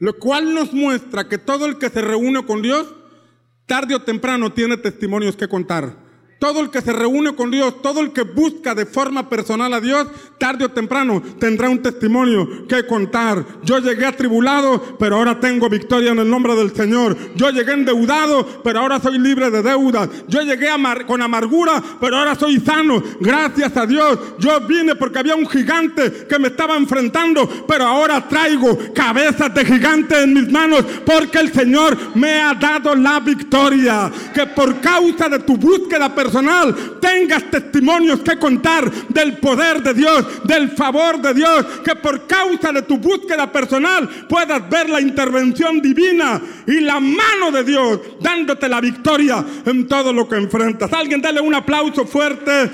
Lo cual nos muestra que todo el que se reúne con Dios tarde o temprano tiene testimonios que contar. Todo el que se reúne con Dios, todo el que busca de forma personal a Dios, tarde o temprano tendrá un testimonio que contar. Yo llegué atribulado, pero ahora tengo victoria en el nombre del Señor. Yo llegué endeudado, pero ahora soy libre de deudas. Yo llegué con amargura, pero ahora soy sano. Gracias a Dios. Yo vine porque había un gigante que me estaba enfrentando, pero ahora traigo cabezas de gigante en mis manos porque el Señor me ha dado la victoria. Que por causa de tu búsqueda personal, personal tengas testimonios que contar del poder de Dios, del favor de Dios, que por causa de tu búsqueda personal puedas ver la intervención divina y la mano de Dios dándote la victoria en todo lo que enfrentas. Alguien dale un aplauso fuerte.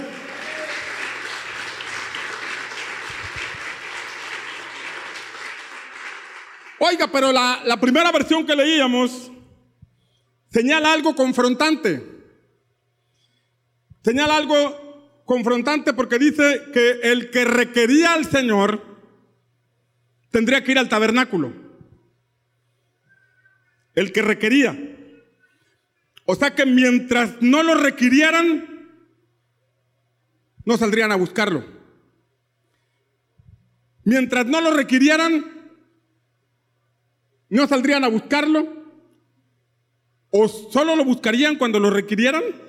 Oiga, pero la, la primera versión que leíamos señala algo confrontante. Señala algo confrontante porque dice que el que requería al Señor tendría que ir al tabernáculo. El que requería. O sea que mientras no lo requirieran, no saldrían a buscarlo. Mientras no lo requirieran, no saldrían a buscarlo. O solo lo buscarían cuando lo requirieran.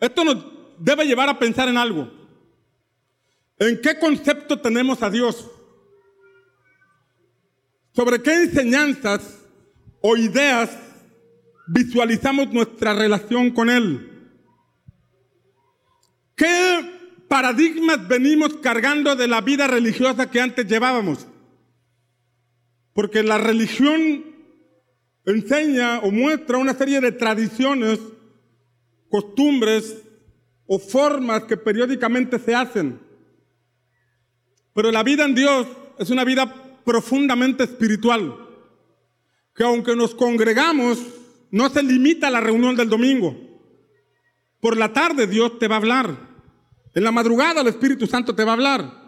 Esto nos debe llevar a pensar en algo. ¿En qué concepto tenemos a Dios? ¿Sobre qué enseñanzas o ideas visualizamos nuestra relación con Él? ¿Qué paradigmas venimos cargando de la vida religiosa que antes llevábamos? Porque la religión enseña o muestra una serie de tradiciones costumbres o formas que periódicamente se hacen. Pero la vida en Dios es una vida profundamente espiritual, que aunque nos congregamos, no se limita a la reunión del domingo. Por la tarde Dios te va a hablar. En la madrugada el Espíritu Santo te va a hablar.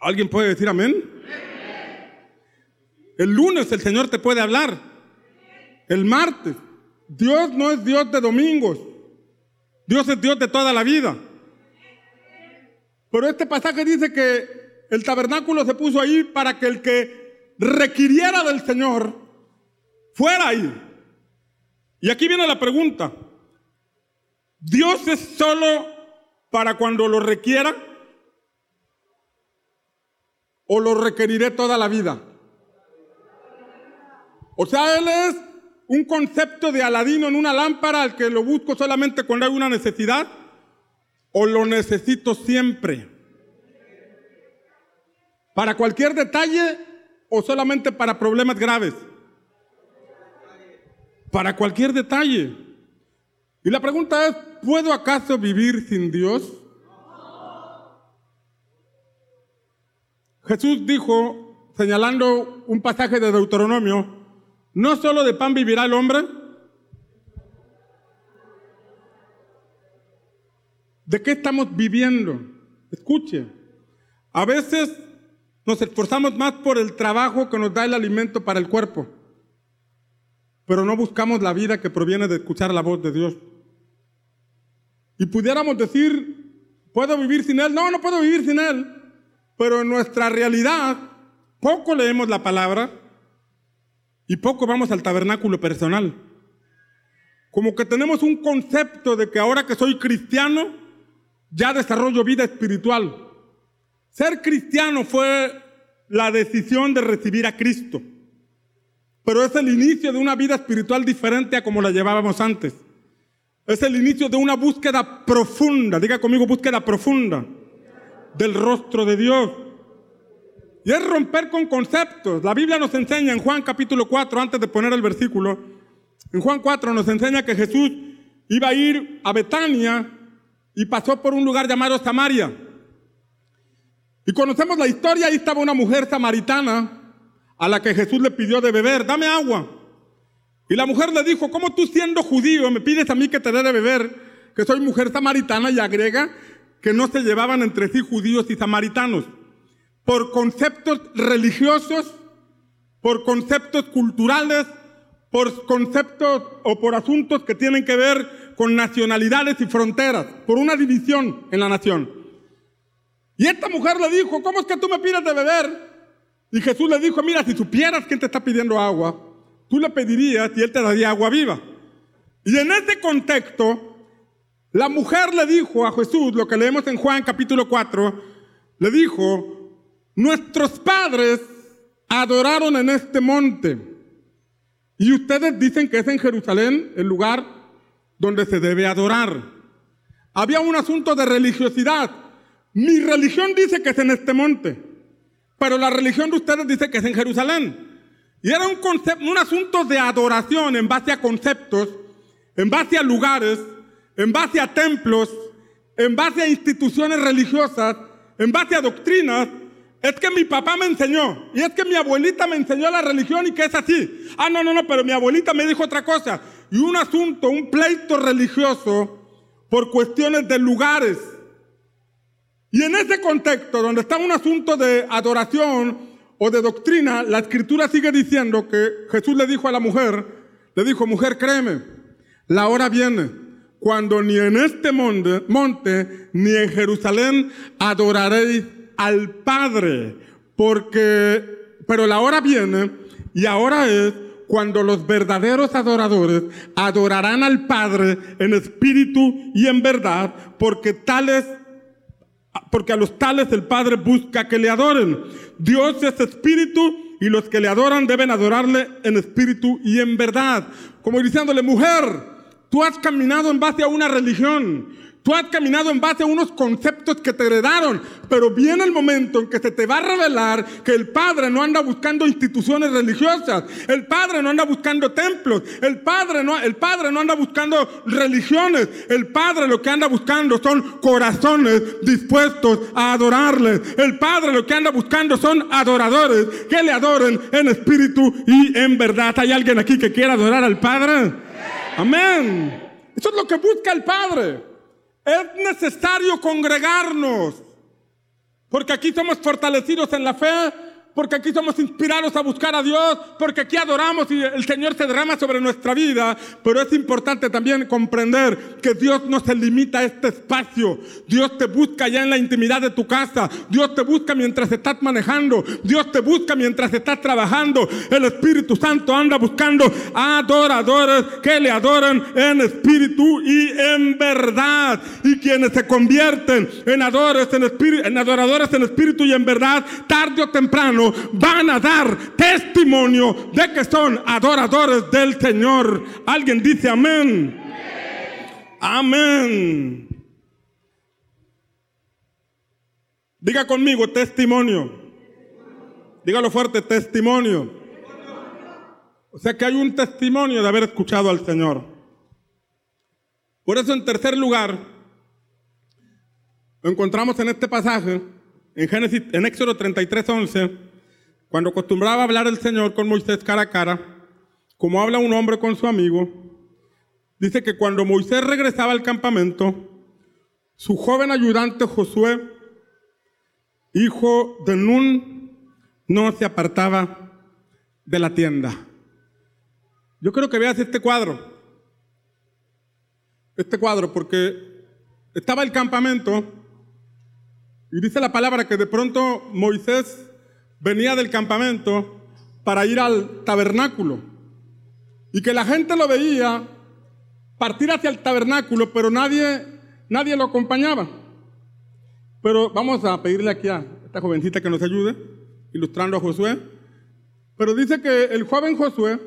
¿Alguien puede decir amén? El lunes el Señor te puede hablar. El martes. Dios no es Dios de domingos. Dios es Dios de toda la vida. Pero este pasaje dice que el tabernáculo se puso ahí para que el que requiriera del Señor fuera ahí. Y aquí viene la pregunta. ¿Dios es solo para cuando lo requiera? ¿O lo requeriré toda la vida? O sea, Él es un concepto de Aladino en una lámpara al que lo busco solamente cuando hay una necesidad o lo necesito siempre. Para cualquier detalle o solamente para problemas graves. Para cualquier detalle. Y la pregunta es, ¿puedo acaso vivir sin Dios? Jesús dijo, señalando un pasaje de Deuteronomio, no solo de pan vivirá el hombre, ¿de qué estamos viviendo? Escuche, a veces nos esforzamos más por el trabajo que nos da el alimento para el cuerpo, pero no buscamos la vida que proviene de escuchar la voz de Dios. Y pudiéramos decir, ¿puedo vivir sin Él? No, no puedo vivir sin Él. Pero en nuestra realidad, poco leemos la palabra y poco vamos al tabernáculo personal. Como que tenemos un concepto de que ahora que soy cristiano, ya desarrollo vida espiritual. Ser cristiano fue la decisión de recibir a Cristo. Pero es el inicio de una vida espiritual diferente a como la llevábamos antes. Es el inicio de una búsqueda profunda, diga conmigo búsqueda profunda del rostro de Dios. Y es romper con conceptos. La Biblia nos enseña en Juan capítulo 4, antes de poner el versículo, en Juan 4 nos enseña que Jesús iba a ir a Betania y pasó por un lugar llamado Samaria. Y conocemos la historia, ahí estaba una mujer samaritana a la que Jesús le pidió de beber, dame agua. Y la mujer le dijo, ¿cómo tú siendo judío me pides a mí que te dé de beber? Que soy mujer samaritana y agrega que no se llevaban entre sí judíos y samaritanos. Por conceptos religiosos, por conceptos culturales, por conceptos o por asuntos que tienen que ver con nacionalidades y fronteras, por una división en la nación. Y esta mujer le dijo, ¿cómo es que tú me pides de beber? Y Jesús le dijo, mira, si supieras quién te está pidiendo agua, tú le pedirías y él te daría agua viva. Y en ese contexto, la mujer le dijo a Jesús, lo que leemos en Juan capítulo 4, le dijo, nuestros padres adoraron en este monte. Y ustedes dicen que es en Jerusalén el lugar donde se debe adorar. Había un asunto de religiosidad. Mi religión dice que es en este monte, pero la religión de ustedes dice que es en Jerusalén. Y era un, concepto, un asunto de adoración en base a conceptos, en base a lugares, en base a templos, en base a instituciones religiosas, en base a doctrinas. Es que mi papá me enseñó, y es que mi abuelita me enseñó la religión y que es así. Ah, no, no, no, pero mi abuelita me dijo otra cosa. Y un asunto, un pleito religioso por cuestiones de lugares. Y en ese contexto, donde está un asunto de adoración, o de doctrina, la escritura sigue diciendo que Jesús le dijo a la mujer, le dijo, mujer, créeme, la hora viene cuando ni en este monte, monte ni en Jerusalén adoraréis al Padre, porque, pero la hora viene y ahora es cuando los verdaderos adoradores adorarán al Padre en espíritu y en verdad, porque tales porque a los tales el Padre busca que le adoren. Dios es espíritu y los que le adoran deben adorarle en espíritu y en verdad. Como diciéndole, mujer, tú has caminado en base a una religión. Tú has caminado en base a unos conceptos que te heredaron, pero viene el momento en que se te va a revelar que el Padre no anda buscando instituciones religiosas, el Padre no anda buscando templos, el Padre no, el Padre no anda buscando religiones, el Padre lo que anda buscando son corazones dispuestos a adorarle. El Padre lo que anda buscando son adoradores que le adoren en espíritu y en verdad. ¿Hay alguien aquí que quiera adorar al Padre? Amén. Eso es lo que busca el Padre. Es necesario congregarnos, porque aquí somos fortalecidos en la fe, porque aquí somos inspirados a buscar a Dios, porque aquí adoramos y el Señor se derrama sobre nuestra vida. Pero es importante también comprender que Dios no se limita a este espacio. Dios te busca ya en la intimidad de tu casa. Dios te busca mientras estás manejando. Dios te busca mientras estás trabajando. El Espíritu Santo anda buscando adoradores que le adoren en espíritu y en verdad. Y quienes se convierten en, adoradores en espíritu y en verdad, tarde o temprano, van a dar testimonio de que son adoradores del Señor. Alguien dice amén. Amén. Diga conmigo testimonio. Dígalo fuerte, testimonio. O sea que hay un testimonio de haber escuchado al Señor. Por eso en tercer lugar, encontramos en este pasaje, en Génesis, en Éxodo 33, 11, cuando acostumbraba hablar el Señor con Moisés cara a cara, como habla un hombre con su amigo, dice que cuando Moisés regresaba al campamento, su joven ayudante Josué hijo de Nun, no se apartaba de la tienda. Yo creo que veas este cuadro. Este cuadro, porque estaba el campamento y dice la palabra que de pronto Moisés venía del campamento para ir al tabernáculo y que la gente lo veía partir hacia el tabernáculo, pero nadie, nadie lo acompañaba. Pero vamos a pedirle aquí a esta jovencita que nos ayude, ilustrando a Josué. Pero dice que el joven Josué,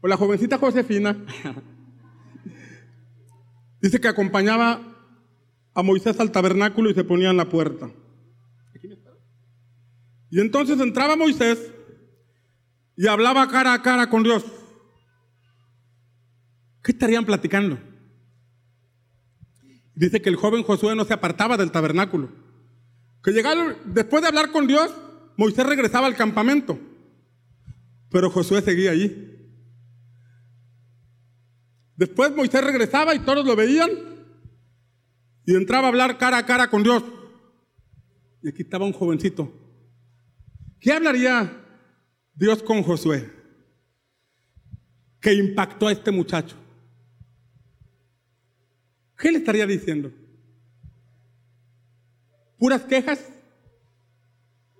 o la jovencita Josefina, dice que acompañaba a Moisés al tabernáculo y se ponía en la puerta. Y entonces entraba Moisés y hablaba cara a cara con Dios. ¿Qué estarían platicando? Dice que el joven Josué no se apartaba del tabernáculo. Que llegaron, después de hablar con Dios, Moisés regresaba al campamento. Pero Josué seguía allí. Después Moisés regresaba y todos lo veían y entraba a hablar cara a cara con Dios. Y aquí estaba un jovencito. ¿Qué hablaría Dios con Josué? Que impactó a este muchacho. ¿Qué le estaría diciendo? ¿Puras quejas?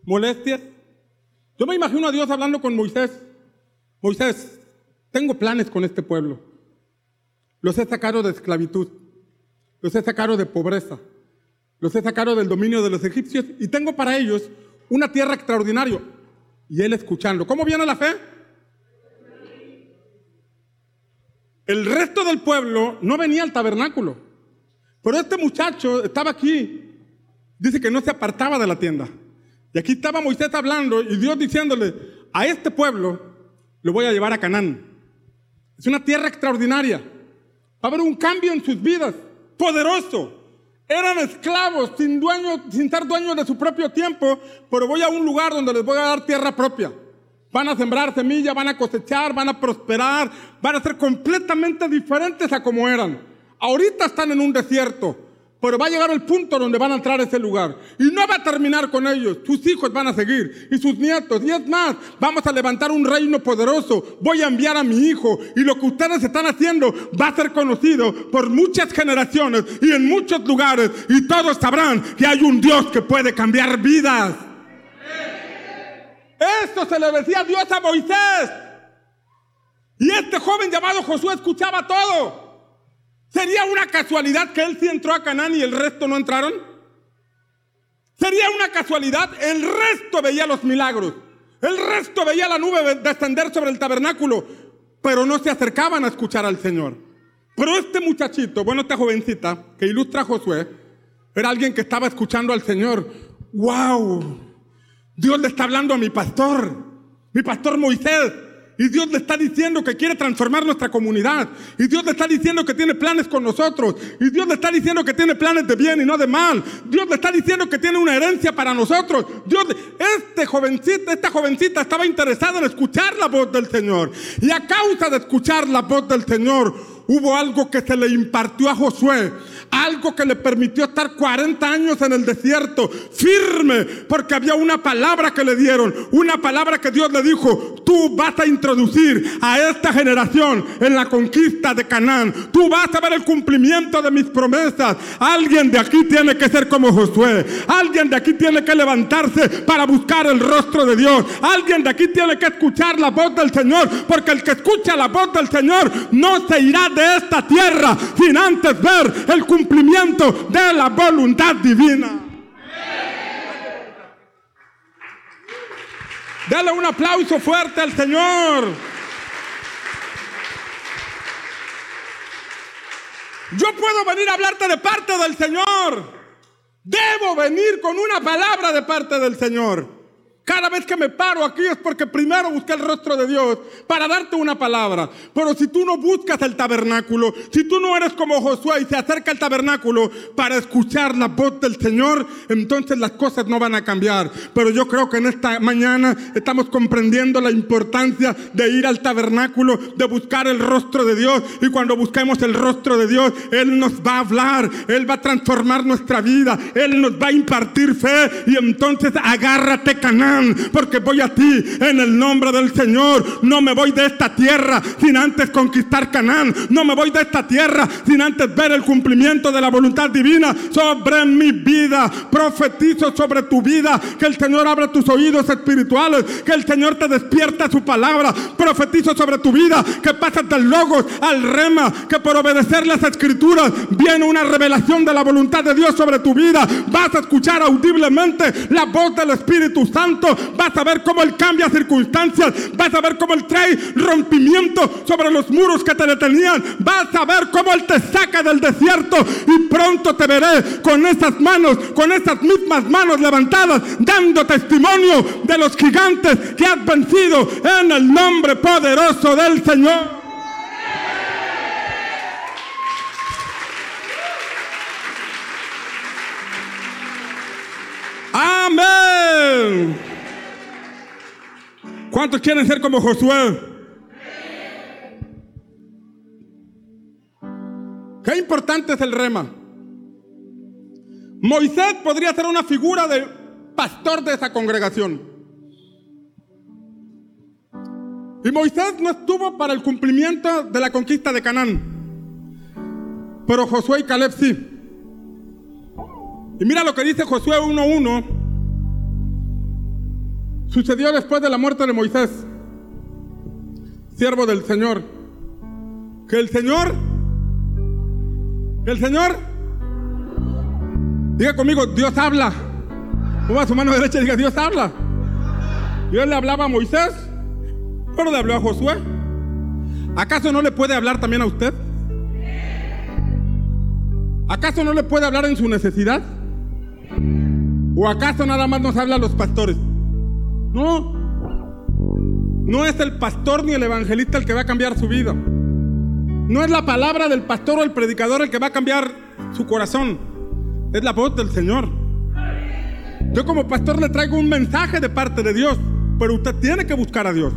¿Molestias? Yo me imagino a Dios hablando con Moisés. Moisés, tengo planes con este pueblo. Los he sacado de esclavitud. Los he sacado de pobreza. Los he sacado del dominio de los egipcios y tengo para ellos una tierra extraordinaria. Y él escuchando. ¿Cómo viene la fe? El resto del pueblo no venía al tabernáculo. Pero este muchacho estaba aquí, dice que no se apartaba de la tienda. Y aquí estaba Moisés hablando y Dios diciéndole, a este pueblo lo voy a llevar a Canaán. Es una tierra extraordinaria. Va a haber un cambio en sus vidas, poderoso. Eran esclavos, sin, dueño, sin ser dueños de su propio tiempo, pero voy a un lugar donde les voy a dar tierra propia. Van a sembrar semilla, van a cosechar, van a prosperar, van a ser completamente diferentes a como eran. Ahorita están en un desierto, pero va a llegar el punto donde van a entrar a ese lugar. Y no va a terminar con ellos. Sus hijos van a seguir y sus nietos. Y es más, vamos a levantar un reino poderoso. Voy a enviar a mi hijo. Y lo que ustedes están haciendo va a ser conocido por muchas generaciones y en muchos lugares. Y todos sabrán que hay un Dios que puede cambiar vidas. Esto se le decía Dios a Moisés. Y este joven llamado Josué escuchaba todo. ¿Sería una casualidad que él sí entró a Canaán y el resto no entraron? ¿Sería una casualidad? El resto veía los milagros. El resto veía la nube descender sobre el tabernáculo, pero no se acercaban a escuchar al Señor. Pero este muchachito, bueno, esta jovencita que ilustra a Josué, era alguien que estaba escuchando al Señor. ¡Wow! Dios le está hablando a mi pastor, mi pastor Moisés. Y Dios le está diciendo que quiere transformar nuestra comunidad. Y Dios le está diciendo que tiene planes con nosotros. Y Dios le está diciendo que tiene planes de bien y no de mal. Dios le está diciendo que tiene una herencia para nosotros. Dios, este jovencita, esta jovencita estaba interesada en escuchar la voz del Señor. Y a causa de escuchar la voz del Señor, hubo algo que se le impartió a Josué algo que le permitió estar 40 años en el desierto, firme, porque había una palabra que le dieron, una palabra que Dios le dijo, tú vas a introducir a esta generación en la conquista de Canaán, tú vas a ver el cumplimiento de mis promesas. Alguien de aquí tiene que ser como Josué, alguien de aquí tiene que levantarse para buscar el rostro de Dios, alguien de aquí tiene que escuchar la voz del Señor, porque el que escucha la voz del Señor no se irá de esta tierra sin antes ver el cumplimiento cumplimiento de la voluntad divina. Dale un aplauso fuerte al Señor. Yo puedo venir a hablarte de parte del Señor. Debo venir con una palabra de parte del Señor. Cada vez que me paro aquí es porque primero busqué el rostro de Dios para darte una palabra. Pero si tú no buscas el tabernáculo, si tú no eres como Josué y se acerca al tabernáculo para escuchar la voz del Señor, entonces las cosas no van a cambiar. Pero yo creo que en esta mañana estamos comprendiendo la importancia de ir al tabernáculo, de buscar el rostro de Dios. Y cuando busquemos el rostro de Dios, Él nos va a hablar, Él va a transformar nuestra vida, Él nos va a impartir fe. Y entonces agárrate, Porque voy a ti en el nombre del Señor. No me voy de esta tierra sin antes conquistar Canaán. No me voy de esta tierra sin antes ver el cumplimiento de la voluntad divina sobre mi vida. Profetizo sobre tu vida que el Señor abra tus oídos espirituales, que el Señor te despierta su palabra. Profetizo sobre tu vida que pasas del logos al rema, que por obedecer las escrituras viene una revelación de la voluntad de Dios sobre tu vida. Vas a escuchar audiblemente la voz del Espíritu Santo vas a ver cómo Él cambia circunstancias, vas a ver cómo Él trae rompimiento sobre los muros que te detenían, vas a ver cómo Él te saca del desierto y pronto te veré con esas manos, con esas mismas manos levantadas, dando testimonio de los gigantes que has vencido en el nombre poderoso del Señor. Amén. ¿Cuántos quieren ser como Josué? Qué importante es el rema. Moisés podría ser una figura de pastor de esa congregación. Y Moisés no estuvo para el cumplimiento de la conquista de Canaán. Pero Josué y Caleb sí. Y mira lo que dice Josué 1.1 Sucedió después de la muerte de Moisés, siervo del Señor, que el Señor, que el Señor, diga conmigo, Dios habla. Mueva su mano derecha y diga, Dios habla. Dios le hablaba a Moisés, pero le habló a Josué. ¿Acaso no le puede hablar también a usted? ¿Acaso no le puede hablar en su necesidad? ¿O acaso nada más nos habla a los pastores? No. No es el pastor ni el evangelista el que va a cambiar su vida. No es la palabra del pastor o el predicador el que va a cambiar su corazón. Es la voz del Señor. Yo como pastor le traigo un mensaje de parte de Dios, pero usted tiene que buscar a Dios.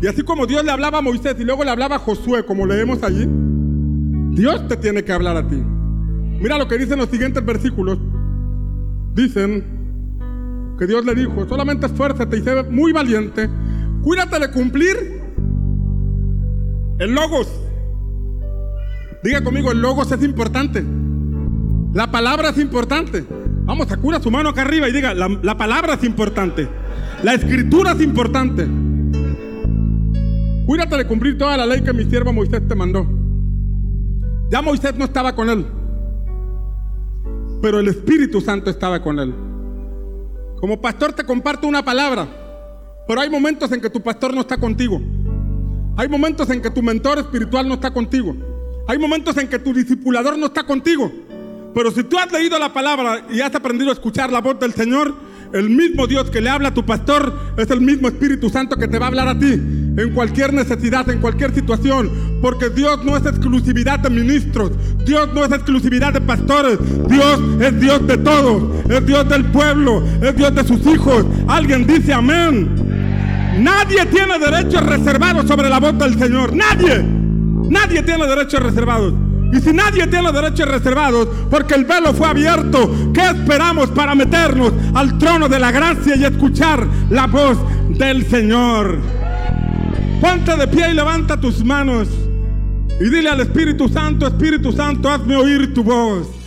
Y así como Dios le hablaba a Moisés y luego le hablaba a Josué, como leemos allí, Dios te tiene que hablar a ti. Mira lo que dicen los siguientes versículos. Dicen, que Dios le dijo, solamente esfuérzate y sé muy valiente, cuídate de cumplir el logos. Diga conmigo, el logos es importante. La palabra es importante. Vamos, cura su mano acá arriba y diga, la, la palabra es importante. La escritura es importante. Cuídate de cumplir toda la ley que mi siervo Moisés te mandó. Ya Moisés no estaba con él, pero el Espíritu Santo estaba con él. Como pastor te comparto una palabra, pero hay momentos en que tu pastor no está contigo. Hay momentos en que tu mentor espiritual no está contigo. Hay momentos en que tu discipulador no está contigo. Pero si tú has leído la palabra y has aprendido a escuchar la voz del Señor, el mismo Dios que le habla a tu pastor es el mismo Espíritu Santo que te va a hablar a ti en cualquier necesidad, en cualquier situación. Porque Dios no es exclusividad de ministros, Dios no es exclusividad de pastores, Dios es Dios de todos, es Dios del pueblo, es Dios de sus hijos. Alguien dice amén. Nadie tiene derechos reservados sobre la voz del Señor, nadie. Nadie tiene derechos reservados. Y si nadie tiene derechos reservados, porque el velo fue abierto, ¿qué esperamos para meternos al trono de la gracia y escuchar la voz del Señor? Ponte de pie y levanta tus manos y dile al Espíritu Santo, Espíritu Santo, hazme oír tu voz.